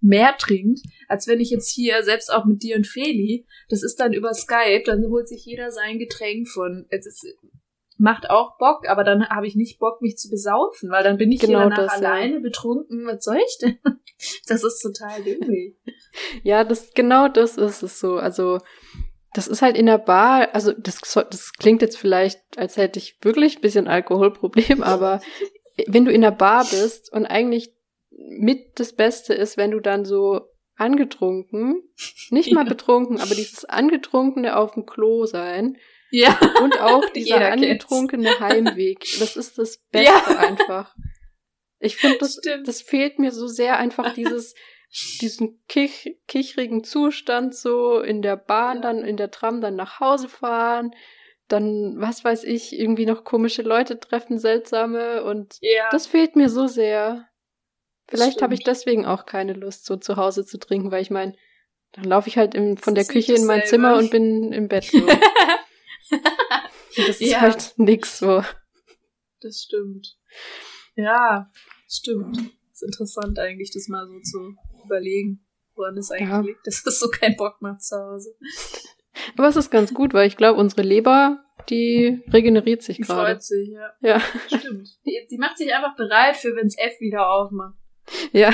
mehr trinkt, als wenn ich jetzt hier, selbst auch mit dir und Feli, das ist dann über Skype, dann holt sich jeder sein Getränk von. Es ist, macht auch Bock, aber dann habe ich nicht Bock, mich zu besaufen, weil dann bin ich genau hier danach das, alleine ja. betrunken. Was soll ich denn? Das ist total dämlich. ja, das genau das ist es so. Also das ist halt in der Bar, also das, das klingt jetzt vielleicht, als hätte ich wirklich ein bisschen Alkoholproblem, aber wenn du in der Bar bist und eigentlich mit das Beste ist, wenn du dann so angetrunken, nicht mal betrunken, aber dieses angetrunkene auf dem Klo sein, Ja. Und auch dieser Jeder kennt's. angetrunkene Heimweg. Das ist das Beste Ja. einfach. Ich finde, das, Stimmt. das fehlt mir so sehr einfach dieses, diesen kich, kichrigen Zustand so in der Bahn, dann in der Tram, dann nach Hause fahren, dann, was weiß ich, irgendwie noch komische Leute treffen, seltsame und Ja. das fehlt mir so sehr. Vielleicht habe ich deswegen auch keine Lust, so zu Hause zu trinken, weil ich meine, dann laufe ich halt im, von der Das Küche in mein. Zimmer und bin im Bett so. Das ist Ja. halt nix so. Das stimmt. Ja, stimmt. Ist interessant eigentlich, das mal so zu überlegen, woran es eigentlich Ja. liegt, dass es so keinen Bock macht zu Hause. Aber es ist ganz gut, weil ich glaube, unsere Leber, die regeneriert sich Die gerade. freut sich, ja. Ja, Stimmt. Die, die macht sich einfach bereit für, wenns F wieder aufmacht. Ja.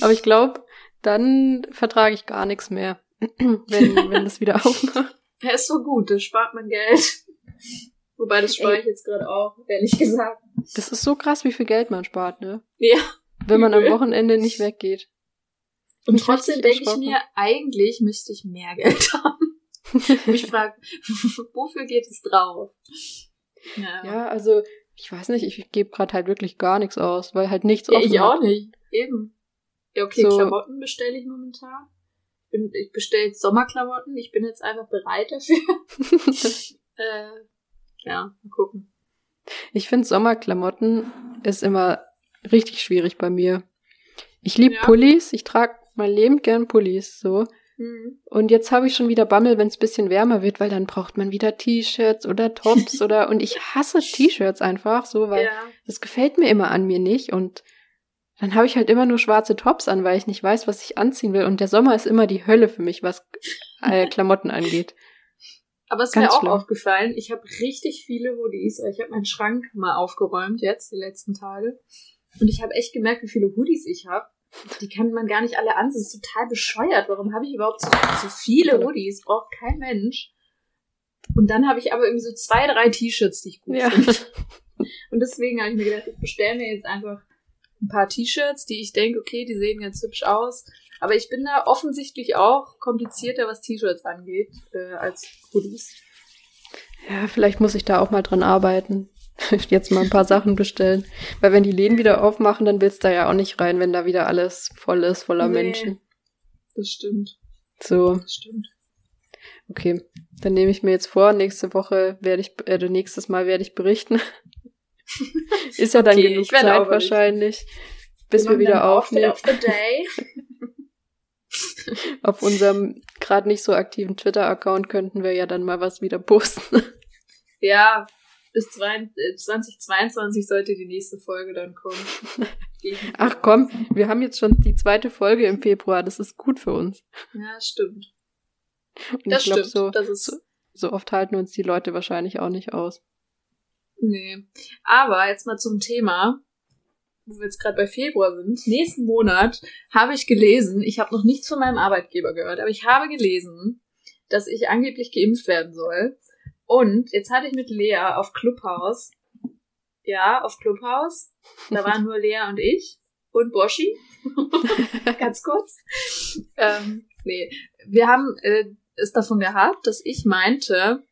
Aber ich glaube, dann vertrage ich gar nichts mehr, wenn, wenn das wieder aufmacht. Ja, ist so gut, da spart man Geld. Wobei, das spare ich jetzt gerade auch, ehrlich gesagt. Das ist so krass, wie viel Geld man spart, ne? Ja. Wenn man am. Wochenende nicht weggeht. Und Mich trotzdem denke ich mir, eigentlich müsste ich mehr Geld haben. Ich frage, wofür geht es drauf? Ja, Ja, also ich weiß nicht, ich gebe gerade halt wirklich gar nichts aus, weil halt nichts Ja, offen ich auch nicht. Eben. Ja, okay, So. Klamotten bestelle ich momentan. Ich bestelle jetzt Sommerklamotten. Ich bin jetzt einfach bereit dafür. äh, ja, mal gucken. Ich finde Sommerklamotten ist immer richtig schwierig bei mir. Ich liebe Ja. Pullis, ich trage mein Leben gern Pullis, so. Hm. Und jetzt habe ich schon wieder Bammel, wenn es bisschen wärmer wird, weil dann braucht man wieder T-Shirts oder Tops oder und ich hasse T-Shirts einfach so, weil Ja, das gefällt mir immer an mir nicht und dann habe ich halt immer nur schwarze Tops an, weil ich nicht weiß, was ich anziehen will und der Sommer ist immer die Hölle für mich, was äh, Klamotten angeht. aber es ist mir auch schlimm. aufgefallen, ich habe richtig viele Hoodies. Ich habe meinen Schrank mal aufgeräumt jetzt, die letzten Tage. Und ich habe echt gemerkt, wie viele Hoodies ich habe. Die kann man gar nicht alle an. Das ist total bescheuert. Warum habe ich überhaupt so, so viele Hoodies? Braucht kein Mensch. Und dann habe ich aber irgendwie so zwei, drei T-Shirts, die ich gut Ja. finde. Und deswegen habe ich mir gedacht, ich bestelle mir jetzt einfach ein paar T-Shirts, die ich denke, okay, die sehen ganz hübsch aus. Aber ich bin da offensichtlich auch komplizierter, was T-Shirts angeht, äh, als Hoodies. Ja, vielleicht muss ich da auch mal dran arbeiten. Jetzt mal ein paar Sachen bestellen. Weil wenn die Läden wieder aufmachen, dann willst du da ja auch nicht rein, wenn da wieder alles voll ist, voller Nee. Menschen. Das stimmt. So, Das stimmt. okay. Dann nehme ich mir jetzt vor, nächste Woche werde ich, äh, nächstes Mal werde ich berichten. ist ja dann Okay, genug Zeit wahrscheinlich, bis wir machen wieder aufnehmen. day. Auf unserem gerade nicht so aktiven Twitter-Account könnten wir ja dann mal was wieder posten. ja, bis zwei, äh, 2022 sollte die nächste Folge dann kommen. Ach komm, wir haben jetzt schon die zweite Folge im Februar. Das ist gut für uns. Ja, stimmt. Und Das ich glaube, stimmt. so, das ist so, so oft halten uns die Leute wahrscheinlich auch nicht aus. Nee. Aber jetzt mal zum Thema, wo wir jetzt gerade bei Februar sind. Nächsten Monat habe ich gelesen, ich habe noch nichts von meinem Arbeitgeber gehört, aber ich habe gelesen, dass ich angeblich geimpft werden soll. Und jetzt hatte ich mit Lea auf Clubhouse, ja, auf Clubhouse, da waren nur Lea und ich und Boschi, ganz kurz. Ähm, nee, wir haben äh, es davon gehabt, dass ich meinte,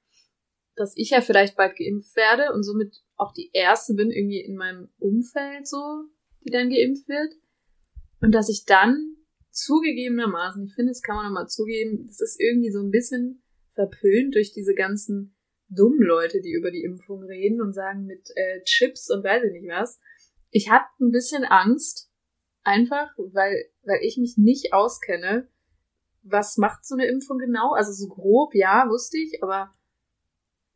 dass ich ja vielleicht bald geimpft werde und somit auch die erste bin irgendwie in meinem Umfeld so, die dann geimpft wird. Und dass ich dann zugegebenermaßen, ich finde, das kann man nochmal zugeben, das ist irgendwie so ein bisschen verpönt durch diese ganzen dummen Leute, die über die Impfung reden und sagen mit äh, Chips und weiß ich nicht was. Ich hatte ein bisschen Angst, einfach, weil, weil ich mich nicht auskenne, was macht so eine Impfung genau? Also so grob, ja, wusste ich, aber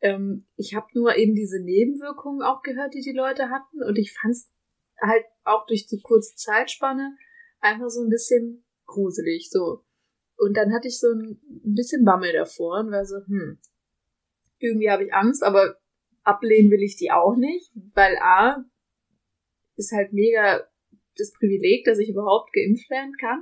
ähm, ich habe nur eben diese Nebenwirkungen auch gehört, die die Leute hatten und ich fand es halt auch durch die kurze Zeitspanne einfach so ein bisschen gruselig, so. Und dann hatte ich so ein bisschen Bammel davor und war so, hm, irgendwie habe ich Angst, aber ablehnen will ich die auch nicht, weil A ist halt mega das Privileg, dass ich überhaupt geimpft werden kann.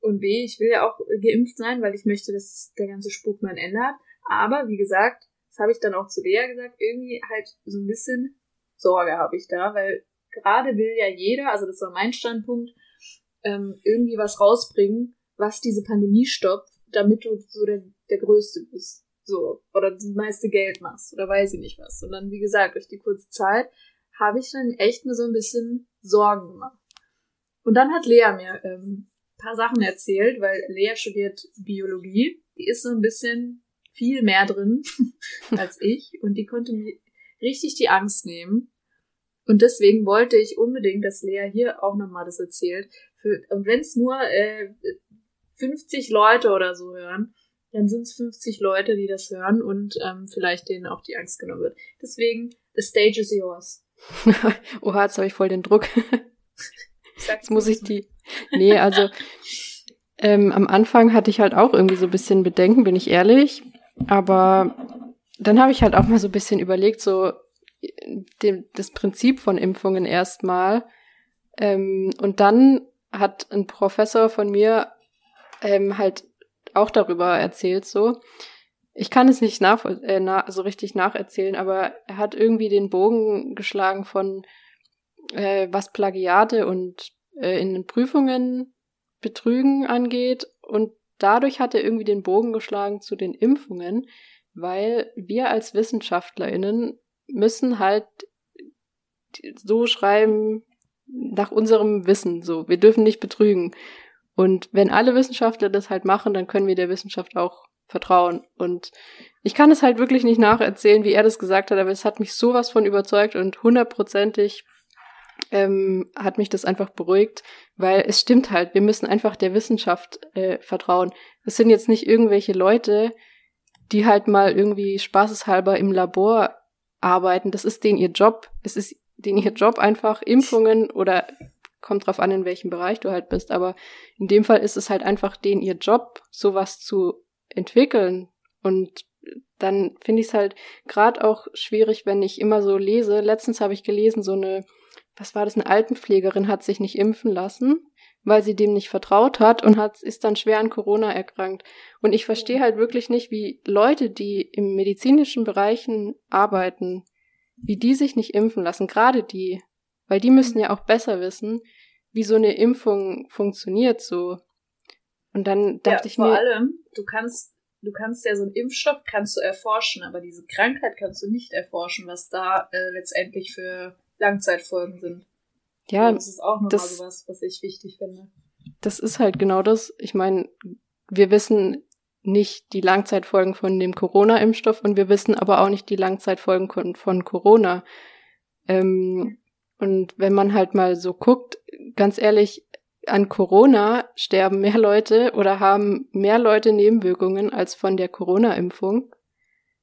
Und B, ich will ja auch geimpft sein, weil ich möchte, dass der ganze Spuk mal ein Ende hat. Aber wie gesagt, das habe ich dann auch zu Lea gesagt, irgendwie halt so ein bisschen Sorge habe ich da, weil gerade will ja jeder, also das war mein Standpunkt, ähm, irgendwie was rausbringen, was diese Pandemie stoppt, damit du so der, der Größte bist. So, oder das meiste Geld machst oder weiß ich nicht was. Und dann, wie gesagt, durch die kurze Zeit habe ich dann echt mir so ein bisschen Sorgen gemacht. Und dann hat Lea mir ähm, paar Sachen erzählt, weil Lea studiert Biologie. Die ist so ein bisschen viel mehr drin als ich und die konnte mir richtig die Angst nehmen. Und deswegen wollte ich unbedingt, dass Lea hier auch nochmal das erzählt. Für, und wenn es nur äh, 50 Leute oder so hören, dann sind es 50 Leute, die das hören und ähm, vielleicht denen auch die Angst genommen wird. Deswegen, the stage is yours. Oha, jetzt habe ich voll den Druck. Jetzt muss ich die. Nee, also ähm, am Anfang hatte ich halt auch irgendwie so ein bisschen Bedenken, bin ich ehrlich. Aber dann habe ich halt auch mal so ein bisschen überlegt, so dem, das Prinzip von Impfungen erstmal. Ähm, und dann hat ein Professor von mir ähm, halt auch darüber erzählt, so. Ich kann es nicht nach, äh, na, so richtig nacherzählen, aber er hat irgendwie den Bogen geschlagen von äh, was Plagiate und äh, in den Prüfungen Betrügen angeht. Und dadurch hat er irgendwie den Bogen geschlagen zu den Impfungen, weil wir als WissenschaftlerInnen müssen halt so schreiben nach unserem Wissen, so. Wir dürfen nicht betrügen. Und wenn alle Wissenschaftler das halt machen, dann können wir der Wissenschaft auch vertrauen. Und ich kann es halt wirklich nicht nacherzählen, wie er das gesagt hat, aber es hat mich sowas von überzeugt und hundertprozentig ähm, hat mich das einfach beruhigt, weil es stimmt halt, wir müssen einfach der Wissenschaft äh, vertrauen. Es sind jetzt nicht irgendwelche Leute, die halt mal irgendwie spaßeshalber im Labor arbeiten. Das ist denen ihr Job. Es ist denen ihr Job einfach Impfungen oder kommt drauf an, in welchem Bereich du halt bist. Aber in dem Fall ist es halt einfach denen ihr Job, sowas zu entwickeln. Und dann finde ich es halt gerade auch schwierig, wenn ich immer so lese. Letztens habe ich gelesen, so eine was war das, eine Altenpflegerin hat sich nicht impfen lassen, weil sie dem nicht vertraut hat und hat, ist dann schwer an Corona erkrankt. Und ich verstehe halt wirklich nicht, wie Leute, die im medizinischen Bereichen arbeiten, wie die sich nicht impfen lassen, gerade die, weil die müssen ja auch besser wissen, wie so eine Impfung funktioniert so. Und dann dachte ja, ich mir. Vor allem, du kannst, du kannst ja so einen Impfstoff kannst du erforschen, aber diese Krankheit kannst du nicht erforschen, was da äh, letztendlich für Langzeitfolgen sind. Ja, das ist auch nochmal sowas, was ich wichtig finde. Das ist halt genau das. Ich meine, wir wissen nicht die Langzeitfolgen von dem Corona-Impfstoff und wir wissen aber auch nicht die Langzeitfolgen von Corona. Ähm, und wenn man halt mal so guckt, ganz ehrlich, an Corona sterben mehr Leute oder haben mehr Leute Nebenwirkungen als von der Corona-Impfung.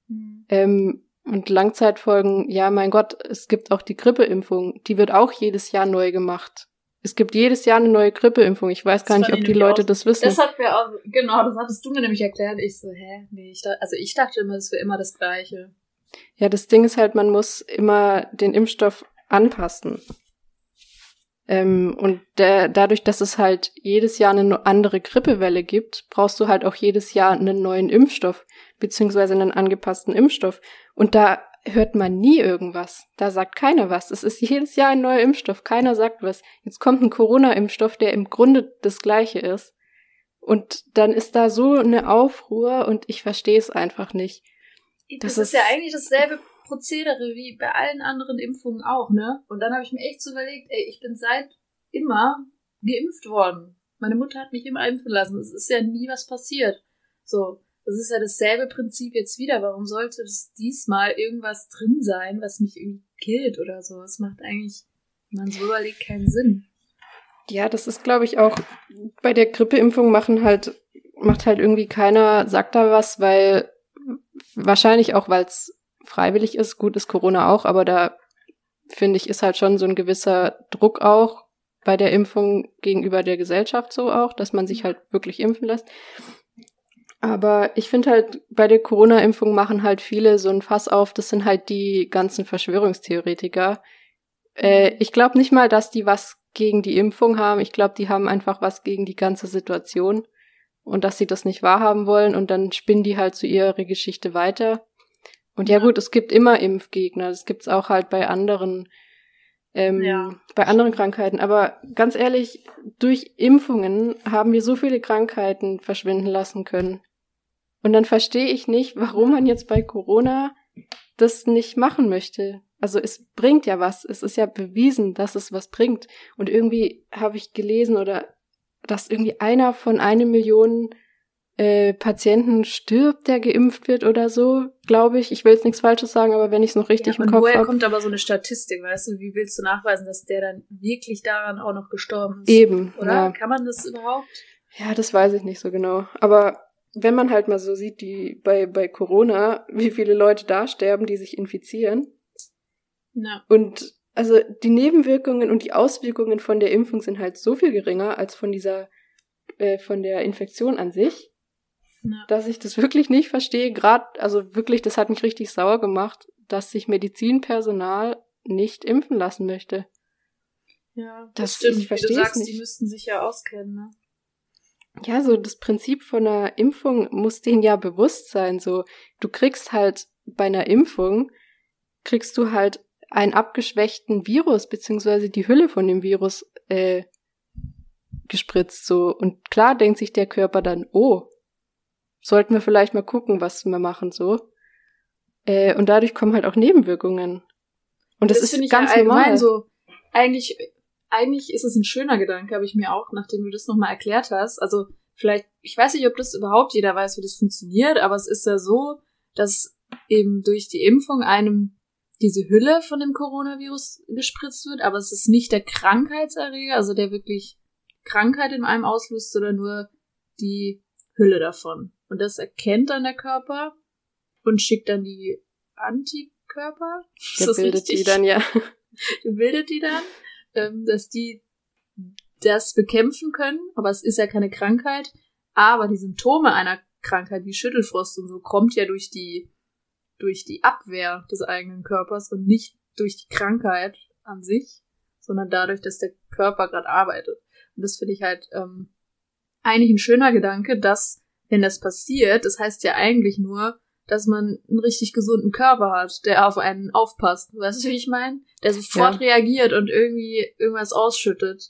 Mhm. Ähm, und Langzeitfolgen, ja, mein Gott, es gibt auch die Grippeimpfung. Die wird auch jedes Jahr neu gemacht. Es gibt jedes Jahr eine neue Grippeimpfung. Ich weiß gar nicht, ob die Leute auch, das wissen. Das hat mir auch, genau, das hattest du mir nämlich erklärt. Ich so, hä? Nee, ich dachte, also ich dachte immer, es wäre immer das Gleiche. Ja, das Ding ist halt, man muss immer den Impfstoff anpassen. Ähm, und der, dadurch, dass es halt jedes Jahr eine andere Grippewelle gibt, brauchst du halt auch jedes Jahr einen neuen Impfstoff, beziehungsweise einen angepassten Impfstoff. Und da hört man nie irgendwas. Da sagt keiner was. Es ist jedes Jahr ein neuer Impfstoff. Keiner sagt was. Jetzt kommt ein Corona-Impfstoff, der im Grunde das gleiche ist. Und dann ist da so eine Aufruhr und ich verstehe es einfach nicht. Das, das ist, ist ja eigentlich dasselbe Prozedere wie bei allen anderen Impfungen auch, ne? Und dann habe ich mir echt so überlegt, ey, ich bin seit immer geimpft worden. Meine Mutter hat mich immer impfen lassen. Es ist ja nie was passiert. So. Das ist ja dasselbe Prinzip jetzt wieder. Warum sollte es diesmal irgendwas drin sein, was mich irgendwie killt oder so? Das macht eigentlich, man so überlegt, keinen Sinn. Ja, das ist, glaube ich, auch bei der Grippeimpfung machen halt, macht halt irgendwie keiner, sagt da was, weil wahrscheinlich auch, weil es freiwillig ist. Gut ist Corona auch, aber da finde ich, ist halt schon so ein gewisser Druck auch bei der Impfung gegenüber der Gesellschaft so auch, dass man sich halt wirklich impfen lässt. Aber ich finde halt, bei der Corona-Impfung machen halt viele so ein Fass auf, das sind halt die ganzen Verschwörungstheoretiker. Äh, ich glaube nicht mal, dass die was gegen die Impfung haben. Ich glaube, die haben einfach was gegen die ganze Situation und dass sie das nicht wahrhaben wollen und dann spinnen die halt zu ihrer Geschichte weiter. Und ja, gut, es gibt immer Impfgegner. Das gibt's auch halt bei anderen ähm, ja. bei anderen Krankheiten. Aber ganz ehrlich, durch Impfungen haben wir so viele Krankheiten verschwinden lassen können. Und dann verstehe ich nicht, warum man jetzt bei Corona das nicht machen möchte. Also es bringt ja was. Es ist ja bewiesen, dass es was bringt. Und irgendwie habe ich gelesen oder dass irgendwie einer von eine Million äh, Patienten stirbt, der geimpft wird oder so, glaube ich. Ich will jetzt nichts Falsches sagen, aber wenn ich es noch richtig ja, im Kopf habe. Woher kommt aber so eine Statistik, weißt du? Wie willst du nachweisen, dass der dann wirklich daran auch noch gestorben ist? Eben. Oder? Ja. Kann man das überhaupt? Ja, das weiß ich nicht so genau. Aber wenn man halt mal so sieht, die bei, bei Corona, wie viele Leute da sterben, die sich infizieren. Ja. Und also die Nebenwirkungen und die Auswirkungen von der Impfung sind halt so viel geringer als von dieser, äh, von der Infektion an sich, ja. dass ich das wirklich nicht verstehe. Gerade, also wirklich, das hat mich richtig sauer gemacht, dass sich Medizinpersonal nicht impfen lassen möchte. Ja, das, das stimmt. Ich verstehe Wie du sagst, nicht. die müssten sich ja auskennen, ne? Ja, so das Prinzip von einer Impfung muss denen ja bewusst sein. So, du kriegst halt bei einer Impfung, kriegst du halt einen abgeschwächten Virus, beziehungsweise die Hülle von dem Virus äh, gespritzt. So. Und klar denkt sich der Körper dann, oh, sollten wir vielleicht mal gucken, was wir machen, so. Äh, und dadurch kommen halt auch Nebenwirkungen. Und das, das ist ganz ja normal. So, eigentlich, eigentlich ist es ein schöner Gedanke, habe ich mir auch, nachdem du das nochmal erklärt hast. Also vielleicht, ich weiß nicht, ob das überhaupt jeder weiß, wie das funktioniert, aber es ist ja so, dass eben durch die Impfung einem diese Hülle von dem Coronavirus gespritzt wird, aber es ist nicht der Krankheitserreger, also der wirklich Krankheit in einem auslöst, sondern nur die Hülle davon. Und das erkennt dann der Körper und schickt dann die Antikörper. Der bildet richtig? die dann, ja. Der bildet die dann, ähm, dass die das bekämpfen können, aber es ist ja keine Krankheit. Aber die Symptome einer Krankheit wie Schüttelfrost und so kommt ja durch die durch die Abwehr des eigenen Körpers und nicht durch die Krankheit an sich, sondern dadurch, dass der Körper gerade arbeitet. Und das finde ich halt ähm, eigentlich ein schöner Gedanke, dass, wenn das passiert, das heißt ja eigentlich nur, dass man einen richtig gesunden Körper hat, der auf einen aufpasst. Weißt du, wie ich meine? Der sofort ja. reagiert und irgendwie irgendwas ausschüttet.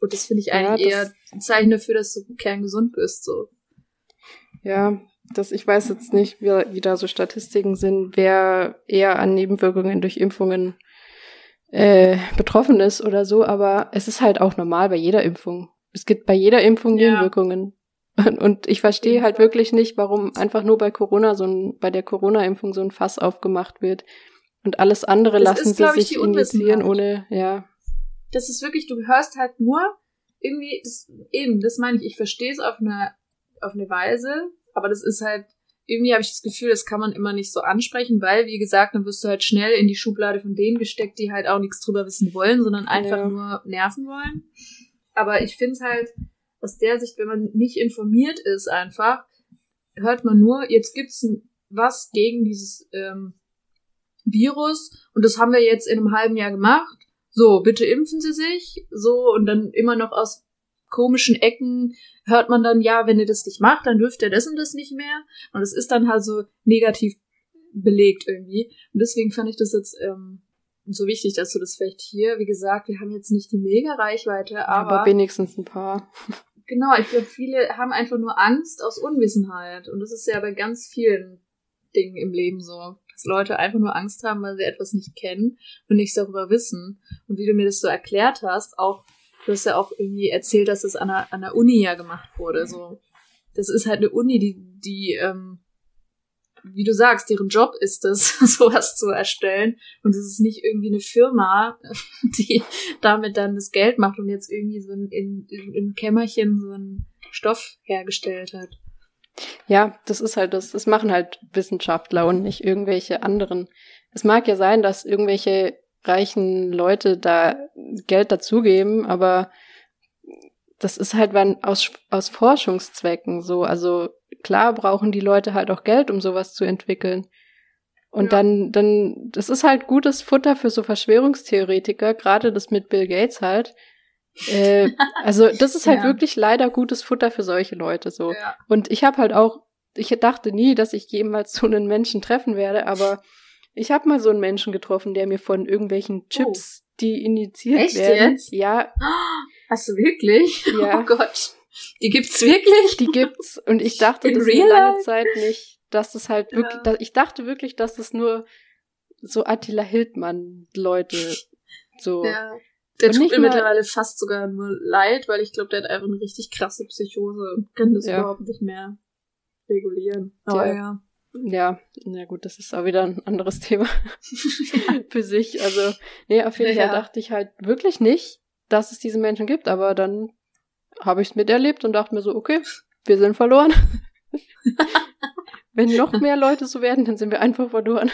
Und das finde ich eigentlich ja, eher ein Zeichen dafür, dass du kerngesund bist, so. Ja, das, ich weiß jetzt nicht, wie, wie da so Statistiken sind, wer eher an Nebenwirkungen durch Impfungen äh, betroffen ist oder so, aber es ist halt auch normal bei jeder Impfung. Es gibt bei jeder Impfung ja. Nebenwirkungen. Und ich verstehe halt wirklich nicht, warum einfach nur bei Corona so ein, bei der Corona-Impfung so ein Fass aufgemacht wird. Und alles andere das lassen ist, sie sich injizieren ohne, ja. Das ist wirklich, du hörst halt nur irgendwie, das, eben, das meine ich, ich verstehe es auf eine, auf eine Weise, aber das ist halt, irgendwie habe ich das Gefühl, das kann man immer nicht so ansprechen, weil, wie gesagt, dann wirst du halt schnell in die Schublade von denen gesteckt, die halt auch nichts drüber wissen wollen, sondern einfach ja. nur nerven wollen. Aber ich finde es halt aus der Sicht, wenn man nicht informiert ist, einfach, hört man nur, jetzt gibt's was gegen dieses ähm, Virus und das haben wir jetzt in einem halben Jahr gemacht. So, bitte impfen Sie sich. So, und dann immer noch aus komischen Ecken hört man dann, ja, wenn ihr das nicht macht, dann dürft ihr das und das nicht mehr. Und es ist dann halt so negativ belegt irgendwie. Und deswegen fand ich das jetzt ähm, so wichtig, dass du das vielleicht hier, wie gesagt, wir haben jetzt nicht die Mega-Reichweite, aber, aber wenigstens ein paar. Genau, ich glaube, viele haben einfach nur Angst aus Unwissenheit. Und das ist ja bei ganz vielen Dingen im Leben so. Dass Leute einfach nur Angst haben, weil sie etwas nicht kennen und nichts darüber wissen. Und wie du mir das so erklärt hast, auch Du hast ja auch irgendwie erzählt, dass es an der, an der Uni ja gemacht wurde. So, das ist halt eine Uni, die, die, ähm, wie du sagst, deren Job ist es, sowas zu erstellen. Und es ist nicht irgendwie eine Firma, die damit dann das Geld macht und jetzt irgendwie so ein, in, in, im Kämmerchen so einen Stoff hergestellt hat. Ja, das ist halt das. Das machen halt Wissenschaftler und nicht irgendwelche anderen. Es mag ja sein, dass irgendwelche reichen Leute da Geld dazugeben, aber das ist halt aus, aus Forschungszwecken so. Also klar brauchen die Leute halt auch Geld, um sowas zu entwickeln. Und ja. dann, dann, das ist halt gutes Futter für so Verschwörungstheoretiker, gerade das mit Bill Gates halt. Äh, also das ist halt ja. wirklich leider gutes Futter für solche Leute so. Ja. Und ich habe halt auch, ich dachte nie, dass ich jemals so einen Menschen treffen werde, aber ich habe mal so einen Menschen getroffen, der mir von irgendwelchen Chips, oh. die injiziert Echt werden. Jetzt? Ja. Hast du wirklich? Ja. Oh Gott. Die gibt's wirklich? Die gibt's. Und ich dachte In das real lange life? Zeit nicht, dass es halt wirklich, Ja. ich dachte wirklich, dass es nur so Attila Hildmann Leute so. Ja. Der tut mir mittlerweile fast sogar nur leid, weil ich glaube, der hat einfach eine richtig krasse Psychose und kann das Ja. überhaupt nicht mehr regulieren. Aber Der- ja. Ja, na gut, das ist auch wieder ein anderes Thema für sich. Also, nee, auf jeden Ja. Fall dachte ich halt wirklich nicht, dass es diese Menschen gibt, aber dann habe ich es miterlebt und dachte mir so, okay, wir sind verloren. Wenn noch mehr Leute so werden, dann sind wir einfach verloren.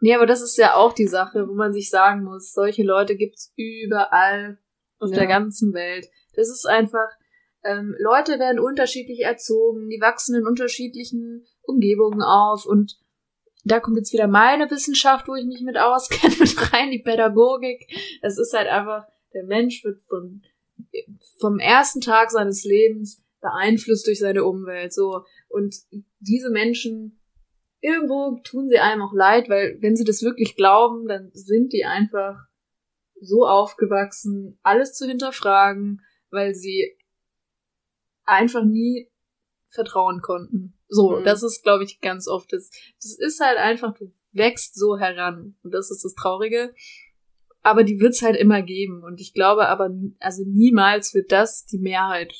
Nee, aber das ist ja auch die Sache, wo man sich sagen muss, solche Leute gibt's überall auf Ja. der ganzen Welt. Das ist einfach, ähm, Leute werden unterschiedlich erzogen, die wachsen in unterschiedlichen Umgebungen auf und da kommt jetzt wieder meine Wissenschaft, wo ich mich mit auskenne, mit rein, die Pädagogik. Es ist halt einfach, der Mensch wird von, vom ersten Tag seines Lebens beeinflusst durch seine Umwelt, so. Und diese Menschen, irgendwo tun sie einem auch leid, weil wenn sie das wirklich glauben, dann sind die einfach so aufgewachsen, alles zu hinterfragen, weil sie einfach nie vertrauen konnten. So, Mhm. das ist, glaube ich, ganz oft das. Das ist halt einfach, du wächst so heran. Und das ist das Traurige. Aber die wird's halt immer geben. Und ich glaube aber, also niemals wird das die Mehrheit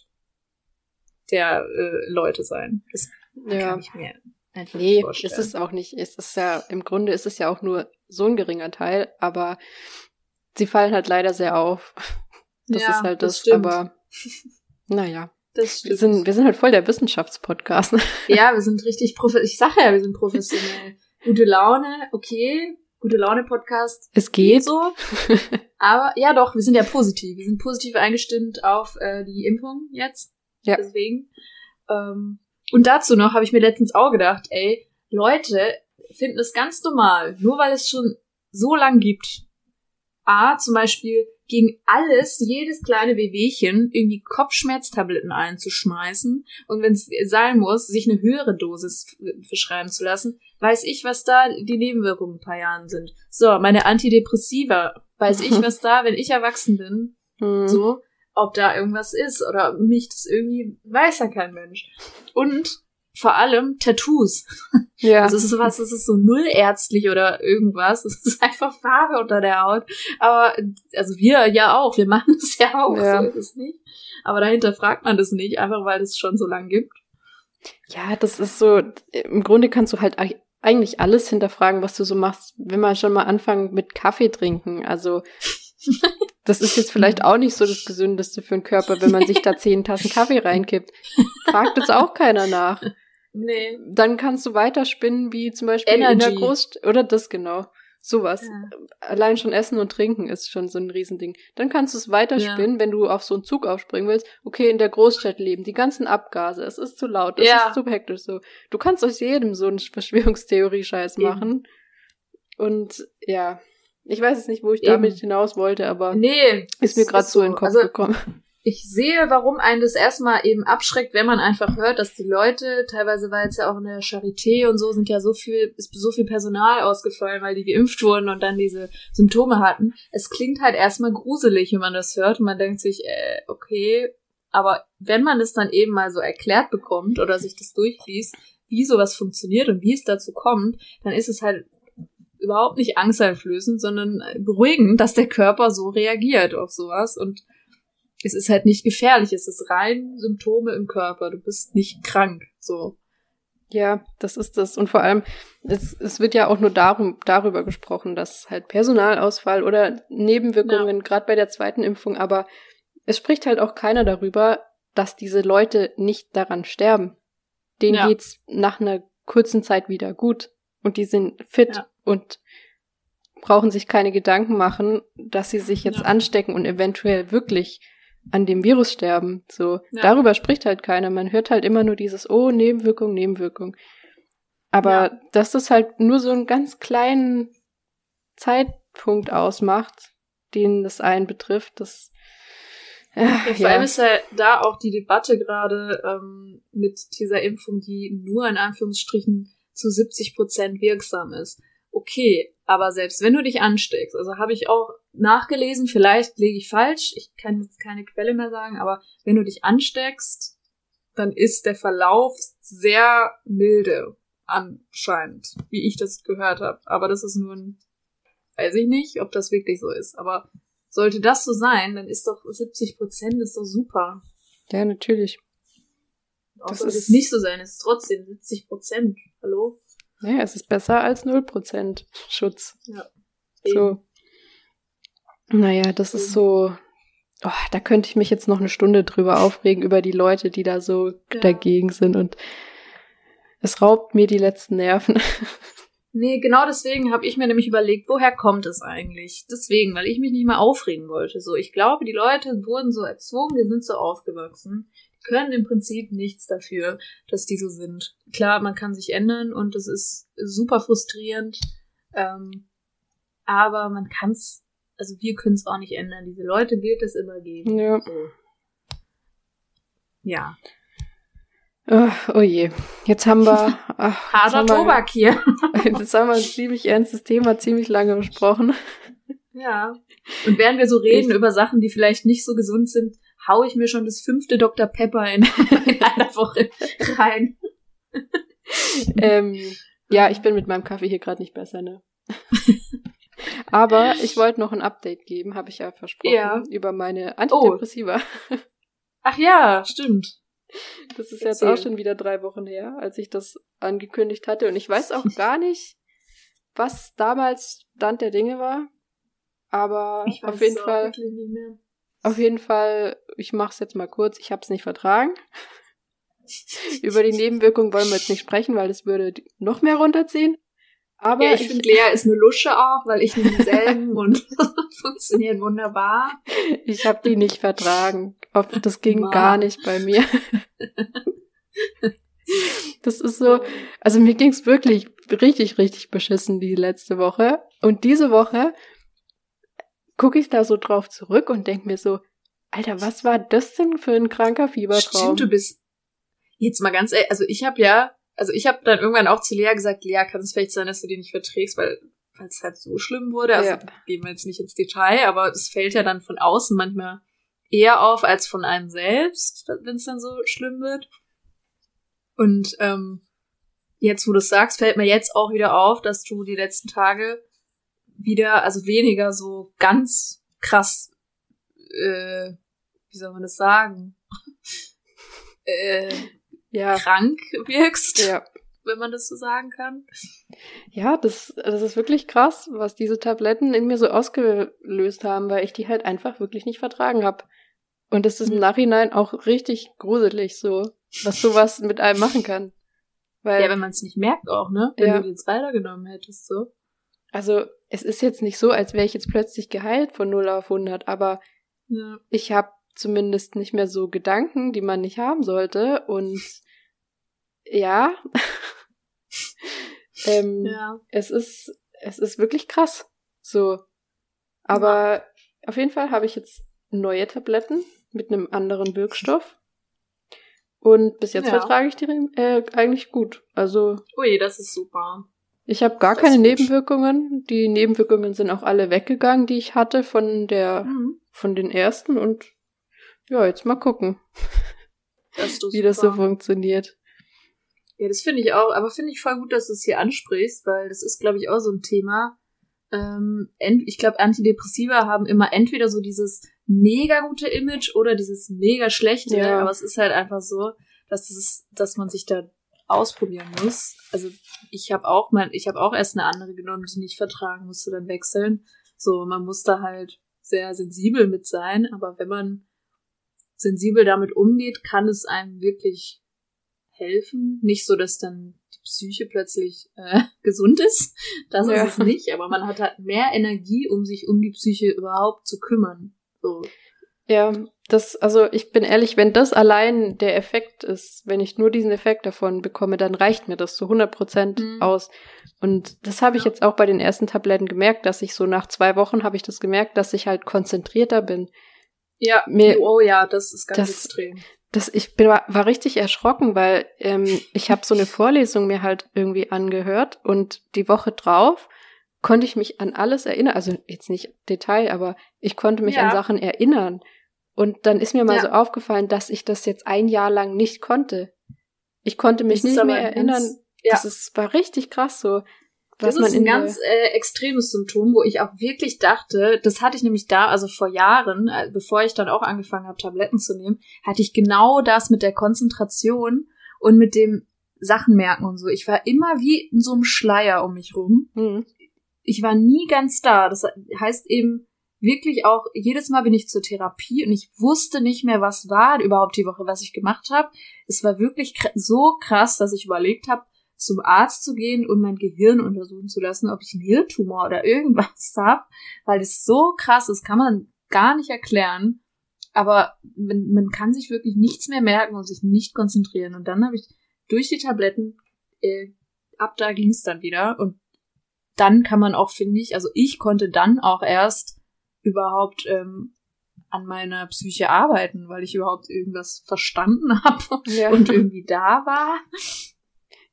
der äh, Leute sein. Das Ja. kann ich mir einfach Nee, vorstellen. ist es auch nicht. Es ist ja, im Grunde ist es ja auch nur so ein geringer Teil, aber sie fallen halt leider sehr auf. Das Ja, ist halt das das, stimmt. aber naja. Das Wir sind, wir sind halt voll der Wissenschaftspodcast. ja, wir sind richtig professionell. Ich sage ja, wir sind professionell. Gute Laune, okay. Gute Laune Podcast Es geht. so. Aber ja, doch, wir sind ja positiv. Wir sind positiv eingestimmt auf äh, die Impfung jetzt. Ja. Deswegen. Ähm, und dazu noch habe ich mir letztens auch gedacht, ey, Leute finden es ganz normal, nur weil es schon so lang gibt. A, zum Beispiel gegen alles, jedes kleine Wehwehchen, irgendwie Kopfschmerztabletten einzuschmeißen und wenn es sein muss, sich eine höhere Dosis verschreiben zu lassen, weiß ich, was da die Nebenwirkungen in ein paar Jahren sind. So, meine Antidepressiva, weiß ich, was da, wenn ich erwachsen bin, Hm. so, ob da irgendwas ist oder mich das irgendwie weiß ja kein Mensch. Und vor allem Tattoos. Ja. Also es ist sowas, das ist so null ärztlich oder irgendwas. Es ist einfach Farbe unter der Haut. Aber also wir ja auch, wir machen es ja auch, Ja. so ist es nicht. Aber dahinter fragt man das nicht, einfach weil es schon so lang gibt. Ja, das ist so, im Grunde kannst du halt eigentlich alles hinterfragen, was du so machst, wenn man schon mal anfangen mit Kaffee trinken. Also, das ist jetzt vielleicht auch nicht so das Gesündeste für den Körper, wenn man sich da zehn Tassen Kaffee reinkippt. Fragt jetzt auch keiner nach. Nee. Dann kannst du weiterspinnen, wie zum Beispiel in der Energy. Großstadt, oder das genau. Sowas. Ja. Allein schon Essen und Trinken ist schon so ein Riesending. Dann kannst du es weiterspinnen, wenn du auf so einen Zug aufspringen willst. Okay, in der Großstadt leben, die ganzen Abgase, es ist zu laut, es Ja. ist zu hektisch so. Du kannst aus jedem so einen Verschwörungstheorie-Scheiß Eben. machen. Und ja, ich weiß jetzt nicht, wo ich Eben. damit hinaus wollte, aber Nee. ist mir gerade so in den Kopf Also, gekommen. Ich sehe, warum einen das erstmal eben abschreckt, wenn man einfach hört, dass die Leute, teilweise war jetzt ja auch in der Charité und so, sind ja so viel, ist so viel Personal ausgefallen, weil die geimpft wurden und dann diese Symptome hatten. Es klingt halt erstmal gruselig, wenn man das hört und man denkt sich, äh, okay, aber wenn man es dann eben mal so erklärt bekommt oder sich das durchliest, wie sowas funktioniert und wie es dazu kommt, dann ist es halt überhaupt nicht angsteinflößend, sondern beruhigend, dass der Körper so reagiert auf sowas und es ist halt nicht gefährlich, es ist rein Symptome im Körper. Du bist nicht krank. So. Ja, das ist das. Und vor allem, es, es wird ja auch nur darum, darüber gesprochen, dass halt Personalausfall oder Nebenwirkungen, gerade bei der zweiten Impfung, aber es spricht halt auch keiner darüber, dass diese Leute nicht daran sterben. Denen Ja. geht's nach einer kurzen Zeit wieder gut und die sind fit Ja. und brauchen sich keine Gedanken machen, dass sie sich jetzt Ja. anstecken und eventuell wirklich an dem Virus sterben. So, Ja. darüber spricht halt keiner. Man hört halt immer nur dieses, oh, Nebenwirkung, Nebenwirkung. Aber Ja. dass das halt nur so einen ganz kleinen Zeitpunkt ausmacht, den das einen betrifft, das äh, Ja, vor allem ist ja da auch die Debatte gerade ähm, mit dieser Impfung, die nur in Anführungsstrichen zu 70 Prozent wirksam ist. Okay, Aber selbst wenn du dich ansteckst, also habe ich auch nachgelesen, vielleicht lege ich falsch, ich kann jetzt keine Quelle mehr sagen, aber wenn du dich ansteckst, dann ist der Verlauf sehr milde anscheinend, wie ich das gehört habe. Aber das ist nur ein, weiß ich nicht, ob das wirklich so ist. Aber sollte das so sein, dann ist doch 70 Prozent ist doch super. Ja, natürlich. Auch das sollte es nicht so sein, es ist trotzdem 70 Prozent. Hallo? Naja, es ist besser als 0 Prozent Schutz. Ja. So. Naja, das ist so, oh, da könnte ich mich jetzt noch eine Stunde drüber aufregen, über die Leute, die da so ja. dagegen sind und es raubt mir die letzten Nerven. Nee, genau deswegen habe ich mir nämlich überlegt, woher kommt es eigentlich? Deswegen, weil ich mich nicht mehr aufregen wollte. So, ich glaube, die Leute wurden so erzogen, die sind so aufgewachsen, die können im Prinzip nichts dafür, dass die so sind. Klar, man kann sich ändern und es ist super frustrierend, ähm, aber man kann es, also wir können es auch nicht ändern. Diese Leute wird es immer geben. Ja. So. Ja. Oh, oh je. Jetzt haben wir. Ach, Harter Tobak hier. Jetzt haben wir ein ziemlich ernstes Thema ziemlich lange besprochen. Ja. Und während wir so reden ich, über Sachen, die vielleicht nicht so gesund sind, hau ich mir schon das fünfte Dr. Pepper in, in einer Woche rein. ähm, ja, ich bin mit meinem Kaffee hier gerade nicht besser, ne? Aber ich wollte noch ein Update geben, habe ich ja versprochen, ja. über meine Antidepressiva. Oh. Ach ja, stimmt. Das ist jetzt auch schon wieder drei Wochen her, als ich das angekündigt hatte. Und ich weiß auch gar nicht, was damals Stand der Dinge war. Aber auf jeden Fall. Auf jeden Fall, ich mach's jetzt mal kurz, ich hab's nicht vertragen. Über die Nebenwirkungen wollen wir jetzt nicht sprechen, weil das würde noch mehr runterziehen. Aber ja, ich, ich finde, Lea ist eine Lusche auch, weil ich nehme dieselben und funktionieren wunderbar. Ich habe die nicht vertragen. Das ging wow. gar nicht bei mir. Das ist so, also mir ging's wirklich richtig, richtig beschissen die letzte Woche. Und diese Woche gucke ich da so drauf zurück und denk mir so, Alter, was war das denn für ein kranker Fiebertraum? Stimmt, du bist jetzt mal ganz ehrlich, also ich habe ja also ich habe dann irgendwann auch zu Lea gesagt, Lea, kann es vielleicht sein, dass du die nicht verträgst, weil es halt so schlimm wurde. Also ja. gehen wir jetzt nicht ins Detail, aber es fällt ja dann von außen manchmal eher auf als von einem selbst, wenn es dann so schlimm wird. Und ähm, jetzt, wo du es sagst, fällt mir jetzt auch wieder auf, dass du die letzten Tage wieder, also weniger so ganz krass, äh, wie soll man das sagen? äh, ja. krank wirkst. Ja. Wenn man das so sagen kann. Ja, das, das ist wirklich krass, was diese Tabletten in mir so ausgelöst haben, weil ich die halt einfach wirklich nicht vertragen habe. Und es ist im mhm. Nachhinein auch richtig gruselig so, was sowas mit einem machen kann. Weil, ja, wenn man es nicht merkt auch, ne? Wenn ja. du jetzt weitergenommen hättest, so. Also, es ist jetzt nicht so, als wäre ich jetzt plötzlich geheilt von 0 auf 100, aber ja. ich habe zumindest nicht mehr so Gedanken, die man nicht haben sollte. Und ja, ähm, ja. es ist, es ist wirklich krass. So. Aber ja. auf jeden Fall habe ich jetzt neue Tabletten mit einem anderen Wirkstoff. Und bis jetzt ja. vertrage ich die äh, eigentlich gut. Also. Ui, das ist super. Ich habe gar das keine Nebenwirkungen. Die Nebenwirkungen sind auch alle weggegangen, die ich hatte von der, mhm. von den ersten und ja, jetzt mal gucken, das wie das so funktioniert. Ja, das finde ich auch, aber finde ich voll gut, dass du es hier ansprichst, weil das ist, glaube ich, auch so ein Thema. Ähm, ich glaube, Antidepressiva haben immer entweder so dieses mega gute Image oder dieses mega schlechte, ja. aber es ist halt einfach so, dass es, dass man sich da ausprobieren muss. Also ich habe auch mal, ich habe auch erst eine andere genommen, die nicht vertragen musste, dann wechseln. So, man muss da halt sehr sensibel mit sein, aber wenn man sensibel damit umgeht, kann es einem wirklich helfen. Nicht so, dass dann die Psyche plötzlich äh, gesund ist. Das ja. ist es nicht, aber man hat halt mehr Energie, um sich um die Psyche überhaupt zu kümmern. So. Ja, das, also ich bin ehrlich, wenn das allein der Effekt ist, wenn ich nur diesen Effekt davon bekomme, dann reicht mir das zu 100 Prozent mhm. aus. Und das habe ich jetzt auch bei den ersten Tabletten gemerkt, dass ich so nach zwei Wochen habe ich das gemerkt, dass ich halt konzentrierter bin. Ja, mir, oh ja, das ist ganz das, extrem. Das, ich bin, war, war richtig erschrocken, weil ähm, ich habe so eine Vorlesung mir halt irgendwie angehört und die Woche drauf konnte ich mich an alles erinnern. Also jetzt nicht Detail, aber ich konnte mich ja. an Sachen erinnern. Und dann ist mir mal ja. so aufgefallen, dass ich das jetzt ein Jahr lang nicht konnte. Ich konnte mich das nicht mehr erinnern. Ganz, ja. Das ist, war richtig krass so. Das ist ein ganz äh, extremes Symptom, wo ich auch wirklich dachte, das hatte ich nämlich da, also vor Jahren, äh, bevor ich dann auch angefangen habe, Tabletten zu nehmen, hatte ich genau das mit der Konzentration und mit dem Sachen merken und so. Ich war immer wie in so einem Schleier um mich rum. Mhm. Ich war nie ganz da. Das heißt eben wirklich auch, jedes Mal bin ich zur Therapie und ich wusste nicht mehr, was war überhaupt die Woche, was ich gemacht habe. Es war wirklich so krass, dass ich überlegt habe, zum Arzt zu gehen und mein Gehirn untersuchen zu lassen, ob ich einen Hirntumor oder irgendwas habe, weil es so krass ist, kann man gar nicht erklären. Aber man, man kann sich wirklich nichts mehr merken und sich nicht konzentrieren. Und dann habe ich durch die Tabletten, äh, ab da ging es dann wieder. Und dann kann man auch, finde ich, also ich konnte dann auch erst überhaupt ähm, an meiner Psyche arbeiten, weil ich überhaupt irgendwas verstanden habe ja. und irgendwie da war.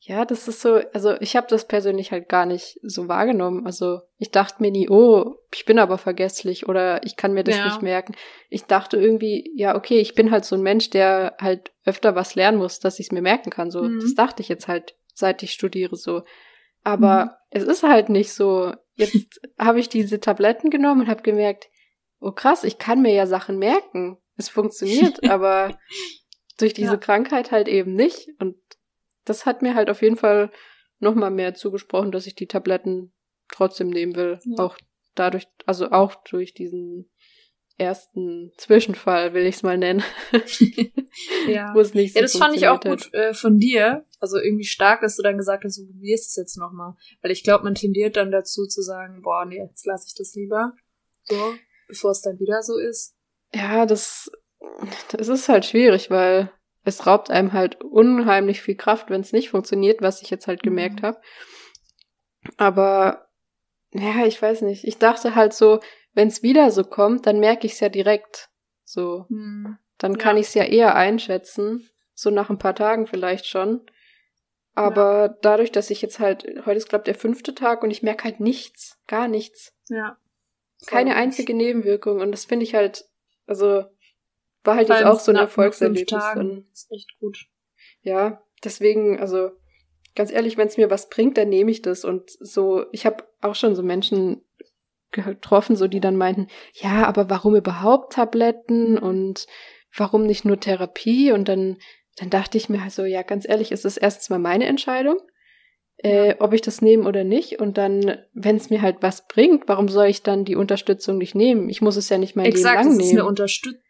Ja, das ist so, also ich habe das persönlich halt gar nicht so wahrgenommen. Also ich dachte mir nie, oh, ich bin aber vergesslich oder ich kann mir das ja. nicht merken. Ich dachte irgendwie, ja, okay, ich bin halt so ein Mensch, der halt öfter was lernen muss, dass ich es mir merken kann. So, mhm. das dachte ich jetzt halt, seit ich studiere so. Aber mhm. es ist halt nicht so. Jetzt habe ich diese Tabletten genommen und habe gemerkt, oh krass, ich kann mir ja Sachen merken. Es funktioniert, aber durch diese ja. Krankheit halt eben nicht. Und das hat mir halt auf jeden Fall nochmal mehr zugesprochen, dass ich die Tabletten trotzdem nehmen will. Ja. Auch dadurch, also auch durch diesen ersten Zwischenfall, will ich es mal nennen. ja. Wo es nicht so ja, das fand ich auch gut äh, von dir. Also irgendwie stark, dass du dann gesagt hast, du probierst es jetzt nochmal. Weil ich glaube, man tendiert dann dazu zu sagen, boah, nee, jetzt lasse ich das lieber. So, bevor es dann wieder so ist. Ja, das, das ist halt schwierig, weil es raubt einem halt unheimlich viel Kraft, wenn es nicht funktioniert, was ich jetzt halt gemerkt mhm. habe. Aber ja, ich weiß nicht. Ich dachte halt so, wenn es wieder so kommt, dann merke ich es ja direkt. So. Mhm. Dann ja. kann ich es ja eher einschätzen. So nach ein paar Tagen vielleicht schon. Aber ja. dadurch, dass ich jetzt halt, heute ist, glaube der fünfte Tag und ich merke halt nichts. Gar nichts. Ja. Keine einzige Nebenwirkung. Und das finde ich halt, also war halt jetzt auch so ein Erfolgserlebnis. Dann. ist echt gut. Ja, deswegen, also ganz ehrlich, wenn es mir was bringt, dann nehme ich das. Und so, ich habe auch schon so Menschen getroffen, so die dann meinten, ja, aber warum überhaupt Tabletten und warum nicht nur Therapie? Und dann, dann dachte ich mir halt so, ja, ganz ehrlich, ist das erstens mal meine Entscheidung äh, ob ich das nehme oder nicht. Und dann, wenn es mir halt was bringt, warum soll ich dann die Unterstützung nicht nehmen? Ich muss es ja nicht mein Exakt, Leben lang nehmen. Exakt, es ist eine Unterstützung.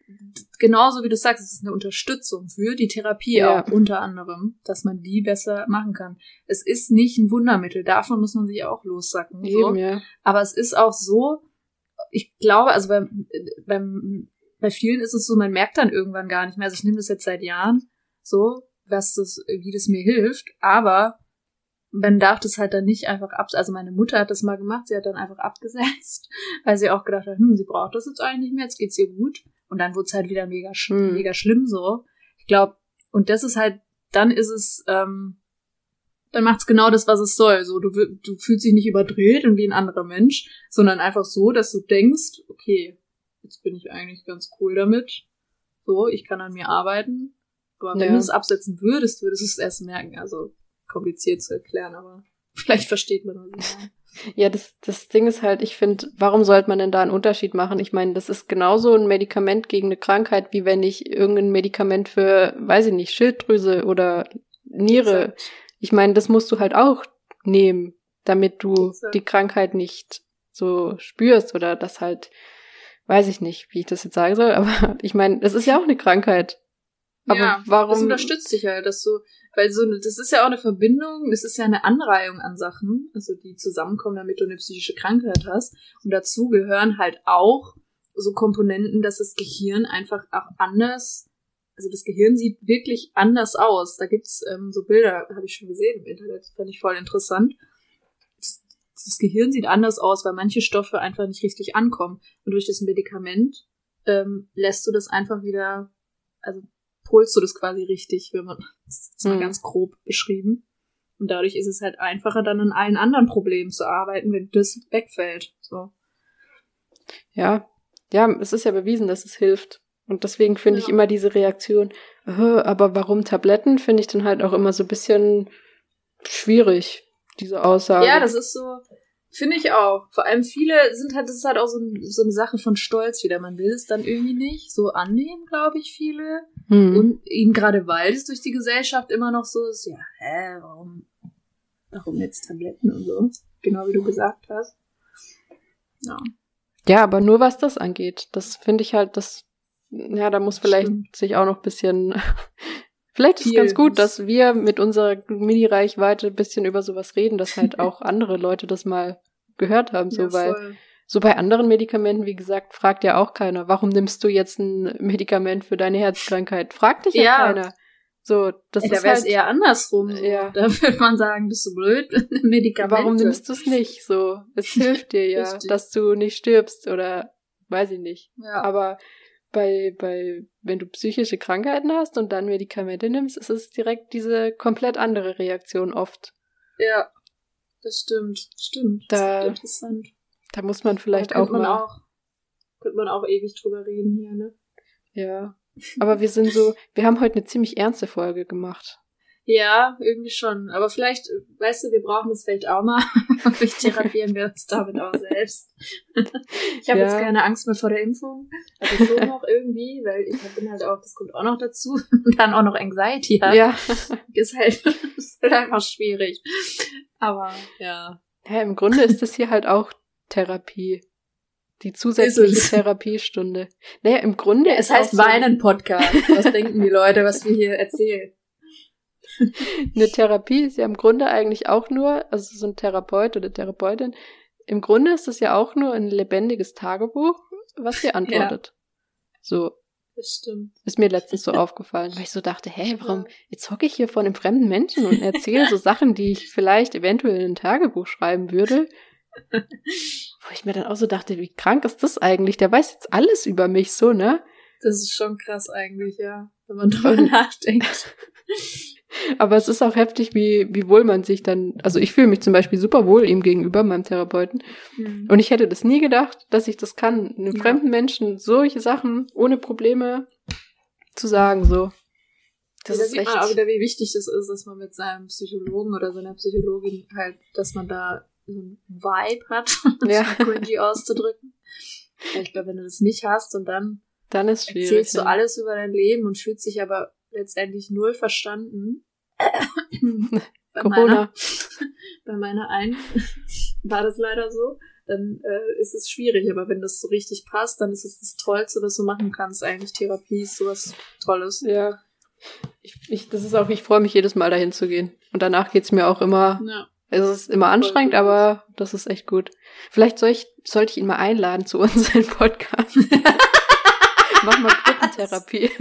Genauso wie du sagst, es ist eine Unterstützung für die Therapie ja. auch unter anderem, dass man die besser machen kann. Es ist nicht ein Wundermittel, davon muss man sich auch lossacken. Eben, so. ja. Aber es ist auch so, ich glaube, also beim, beim, bei vielen ist es so, man merkt dann irgendwann gar nicht mehr. Also ich nehme das jetzt seit Jahren so, was das, wie das mir hilft, aber man darf das halt dann nicht einfach ab, also meine Mutter hat das mal gemacht, sie hat dann einfach abgesetzt, weil sie auch gedacht hat, hm, sie braucht das jetzt eigentlich nicht mehr, jetzt geht's ihr gut. Und dann wurde es halt wieder mega, sch hm. mega schlimm so. Ich glaube, und das ist halt, dann ist es, ähm, dann macht's genau das, was es soll. So, du, du fühlst dich nicht überdreht und wie ein anderer Mensch, sondern einfach so, dass du denkst, okay, jetzt bin ich eigentlich ganz cool damit. So, ich kann an mir arbeiten. Aber wenn du es absetzen würdest, würdest du es erst merken. Also kompliziert zu erklären, aber vielleicht versteht man das. Ja, das, das Ding ist halt, ich finde, warum sollte man denn da einen Unterschied machen? Ich meine, das ist genauso ein Medikament gegen eine Krankheit, wie wenn ich irgendein Medikament für, weiß ich nicht, Schilddrüse oder Niere. Exakt. Ich meine, das musst du halt auch nehmen, damit du Exakt. die Krankheit nicht so spürst oder das halt, weiß ich nicht, wie ich das jetzt sagen soll, aber ich meine, das ist ja auch eine Krankheit. Aber ja, warum? Das unterstützt dich halt, dass du weil so, das ist ja auch eine Verbindung, das ist ja eine Anreihung an Sachen, also die zusammenkommen, damit du eine psychische Krankheit hast. Und dazu gehören halt auch so Komponenten, dass das Gehirn einfach auch anders, also das Gehirn sieht wirklich anders aus. Da gibt's ähm, so Bilder, habe ich schon gesehen im Internet, fand ich voll interessant. Das, das Gehirn sieht anders aus, weil manche Stoffe einfach nicht richtig ankommen. Und durch das Medikament ähm, lässt du das einfach wieder, also polst du das quasi richtig, wenn man, das ist mal mhm. ganz grob beschrieben. Und dadurch ist es halt einfacher, dann an allen anderen Problemen zu arbeiten, wenn das wegfällt. So. Ja, ja, es ist ja bewiesen, dass es hilft. Und deswegen finde Ja. ich immer diese Reaktion, "Äh, aber warum Tabletten, finde ich dann halt auch immer so ein bisschen schwierig, diese Aussage. Ja, das ist so, finde ich auch. Vor allem viele sind halt, das ist halt auch so, so eine Sache von Stolz wieder. Man will es dann irgendwie nicht so annehmen, glaube ich, viele. Hm. Und eben gerade weil es durch die Gesellschaft immer noch so ist, ja, hä, warum, warum jetzt Tabletten und so? Genau wie du gesagt hast. Ja. Ja, aber nur was das angeht. Das finde ich halt, das, ja, da muss vielleicht Stimmt. sich auch noch ein bisschen, vielleicht ist es ganz gut, dass wir mit unserer Mini-Reichweite ein bisschen über sowas reden, dass halt auch andere Leute das mal gehört haben, so, ja, weil. So bei anderen Medikamenten, wie gesagt, fragt ja auch keiner, warum nimmst du jetzt ein Medikament für deine Herzkrankheit? Fragt dich ja, Ja. keiner. So, das Ey, da ist wäre es halt, eher andersrum. Ja. Da würde man sagen, bist du blöd? Medikamente. warum nimmst du es nicht? So, es hilft dir ja, dass du nicht stirbst oder weiß ich nicht. Ja. Aber bei, bei, wenn du psychische Krankheiten hast und dann Medikamente nimmst, ist es direkt diese komplett andere Reaktion oft. ja. Das stimmt. Stimmt. Das Da- ist interessant. Da muss man vielleicht auch könnte man mal. auch, könnte man auch ewig drüber reden hier, ne? Ja. Aber wir sind so, wir haben heute eine ziemlich ernste Folge gemacht. Ja, irgendwie schon. Aber vielleicht, weißt du, wir brauchen das vielleicht auch mal. vielleicht therapieren wir uns damit auch selbst. ich habe Ja. jetzt keine Angst mehr vor der Impfung. Also schon noch irgendwie, weil ich bin halt auch, das kommt auch noch dazu. Und dann auch noch Anxiety hat. Ja. Ist halt, ist halt einfach schwierig. Aber ja. ja. Im Grunde ist das hier halt auch Therapie. Die zusätzliche es. Therapiestunde. Naja, im Grunde Es ist heißt so Weinen-Podcast. Was denken die Leute, was wir hier erzählen? eine Therapie ist ja im Grunde eigentlich auch nur, also so ein Therapeut oder Therapeutin, im Grunde ist es ja auch nur ein lebendiges Tagebuch, was dir antwortet. So, Das stimmt. Ist mir letztens so aufgefallen, weil ich so dachte, hä, warum, jetzt hocke ich hier vor einem fremden Menschen und erzähle so Sachen, die ich vielleicht eventuell in ein Tagebuch schreiben würde. Wo ich mir dann auch so dachte, wie krank ist das eigentlich? Der weiß jetzt alles über mich, so, ne? Das ist schon krass eigentlich, ja. Wenn man drüber nachdenkt. Aber es ist auch heftig, wie, wie wohl man sich dann, also ich fühle mich zum Beispiel super wohl ihm gegenüber, meinem Therapeuten. Hm. Und ich hätte das nie gedacht, dass ich das kann, einem Ja. fremden Menschen solche Sachen ohne Probleme zu sagen, so. Das da ist sieht echt, man auch wieder, wie wichtig das ist, dass man mit seinem Psychologen oder seiner Psychologin halt, dass man da so ein Vibe hat, um Ja. cringy auszudrücken. Ich glaube, wenn du das nicht hast und dann dann ist schwierig. erzählst du ja. alles über dein Leben und fühlst dich aber letztendlich null verstanden. bei Corona. Meiner, bei meiner einen war das leider so. Dann äh, ist es schwierig, aber wenn das so richtig passt, dann ist es das Tollste, was du machen kannst. Eigentlich Therapie ist sowas Tolles. Ja. Ich, ich, das ist auch, ich freue mich jedes Mal dahin zu gehen. Und danach geht's mir auch immer, Ja. Es ist immer anstrengend, aber das ist echt gut. Vielleicht soll ich, sollte ich ihn mal einladen zu unserem Podcast. Mach mal Gruppentherapie.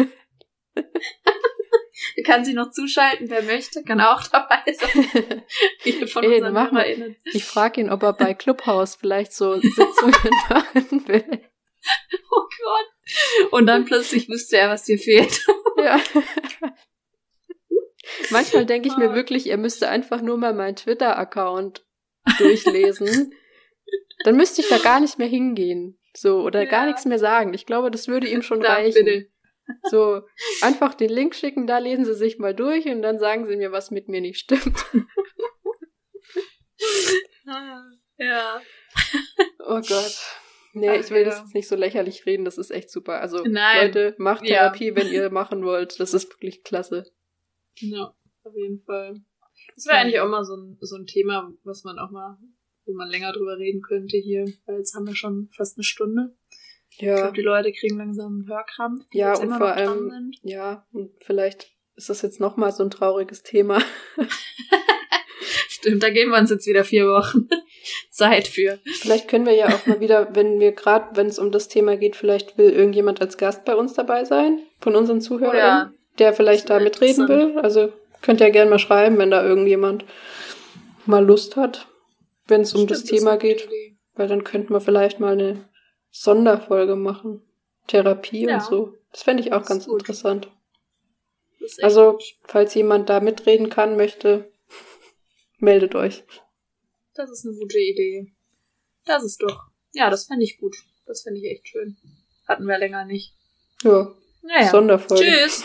Er kann sich noch zuschalten, wer möchte, kann auch dabei sein. Viele von Ey, unseren. HörerInnen. Ich frage ihn, ob er bei Clubhouse vielleicht so Sitzungen machen will. Oh Gott. Und dann plötzlich wüsste er, was dir fehlt. Ja. Manchmal denke ich mir Ah. wirklich, er müsste einfach nur mal meinen Twitter-Account durchlesen. Dann müsste ich da gar nicht mehr hingehen. So, oder Ja. gar nichts mehr sagen. Ich glaube, das würde ihm schon Da, reichen. bitte. So, einfach den Link schicken, da lesen sie sich mal durch und dann sagen sie mir, was mit mir nicht stimmt. Ja. Oh Gott. Nee, Ach, ich will ja. das jetzt nicht so lächerlich reden, das ist echt super. Also, Nein. Leute, macht Ja. Therapie, wenn ihr machen wollt. Das ist wirklich klasse. Ja, auf jeden Fall. Das wäre eigentlich auch mal so ein, so ein Thema, was man auch mal, wo man länger drüber reden könnte hier, weil jetzt haben wir schon fast eine Stunde. Ich Ja. glaube, die Leute kriegen langsam einen Hörkrampf, die Ja, jetzt und immer vor noch dran allem- sind. Ja, und vielleicht ist das jetzt nochmal so ein trauriges Thema. Stimmt, da geben wir uns jetzt wieder vier Wochen Zeit für. Vielleicht können wir ja auch mal wieder, wenn wir gerade, wenn es um das Thema geht, vielleicht will irgendjemand als Gast bei uns dabei sein, von unseren Zuhörern, Ja. Der vielleicht da mitreden will. Also könnt ihr gerne mal schreiben, wenn da irgendjemand mal Lust hat, wenn es um das Stimmt, Thema geht. Idee. Weil dann könnten wir vielleicht mal eine Sonderfolge machen. Therapie Ja. und so. Das fände ich auch ganz gut. interessant. Also, falls jemand da mitreden kann, möchte, meldet euch. Das ist eine gute Idee. Das ist doch. Ja, das fände ich gut. Das fände ich echt schön. Hatten wir länger nicht. Ja, Naja. Sonderfolge. Tschüss.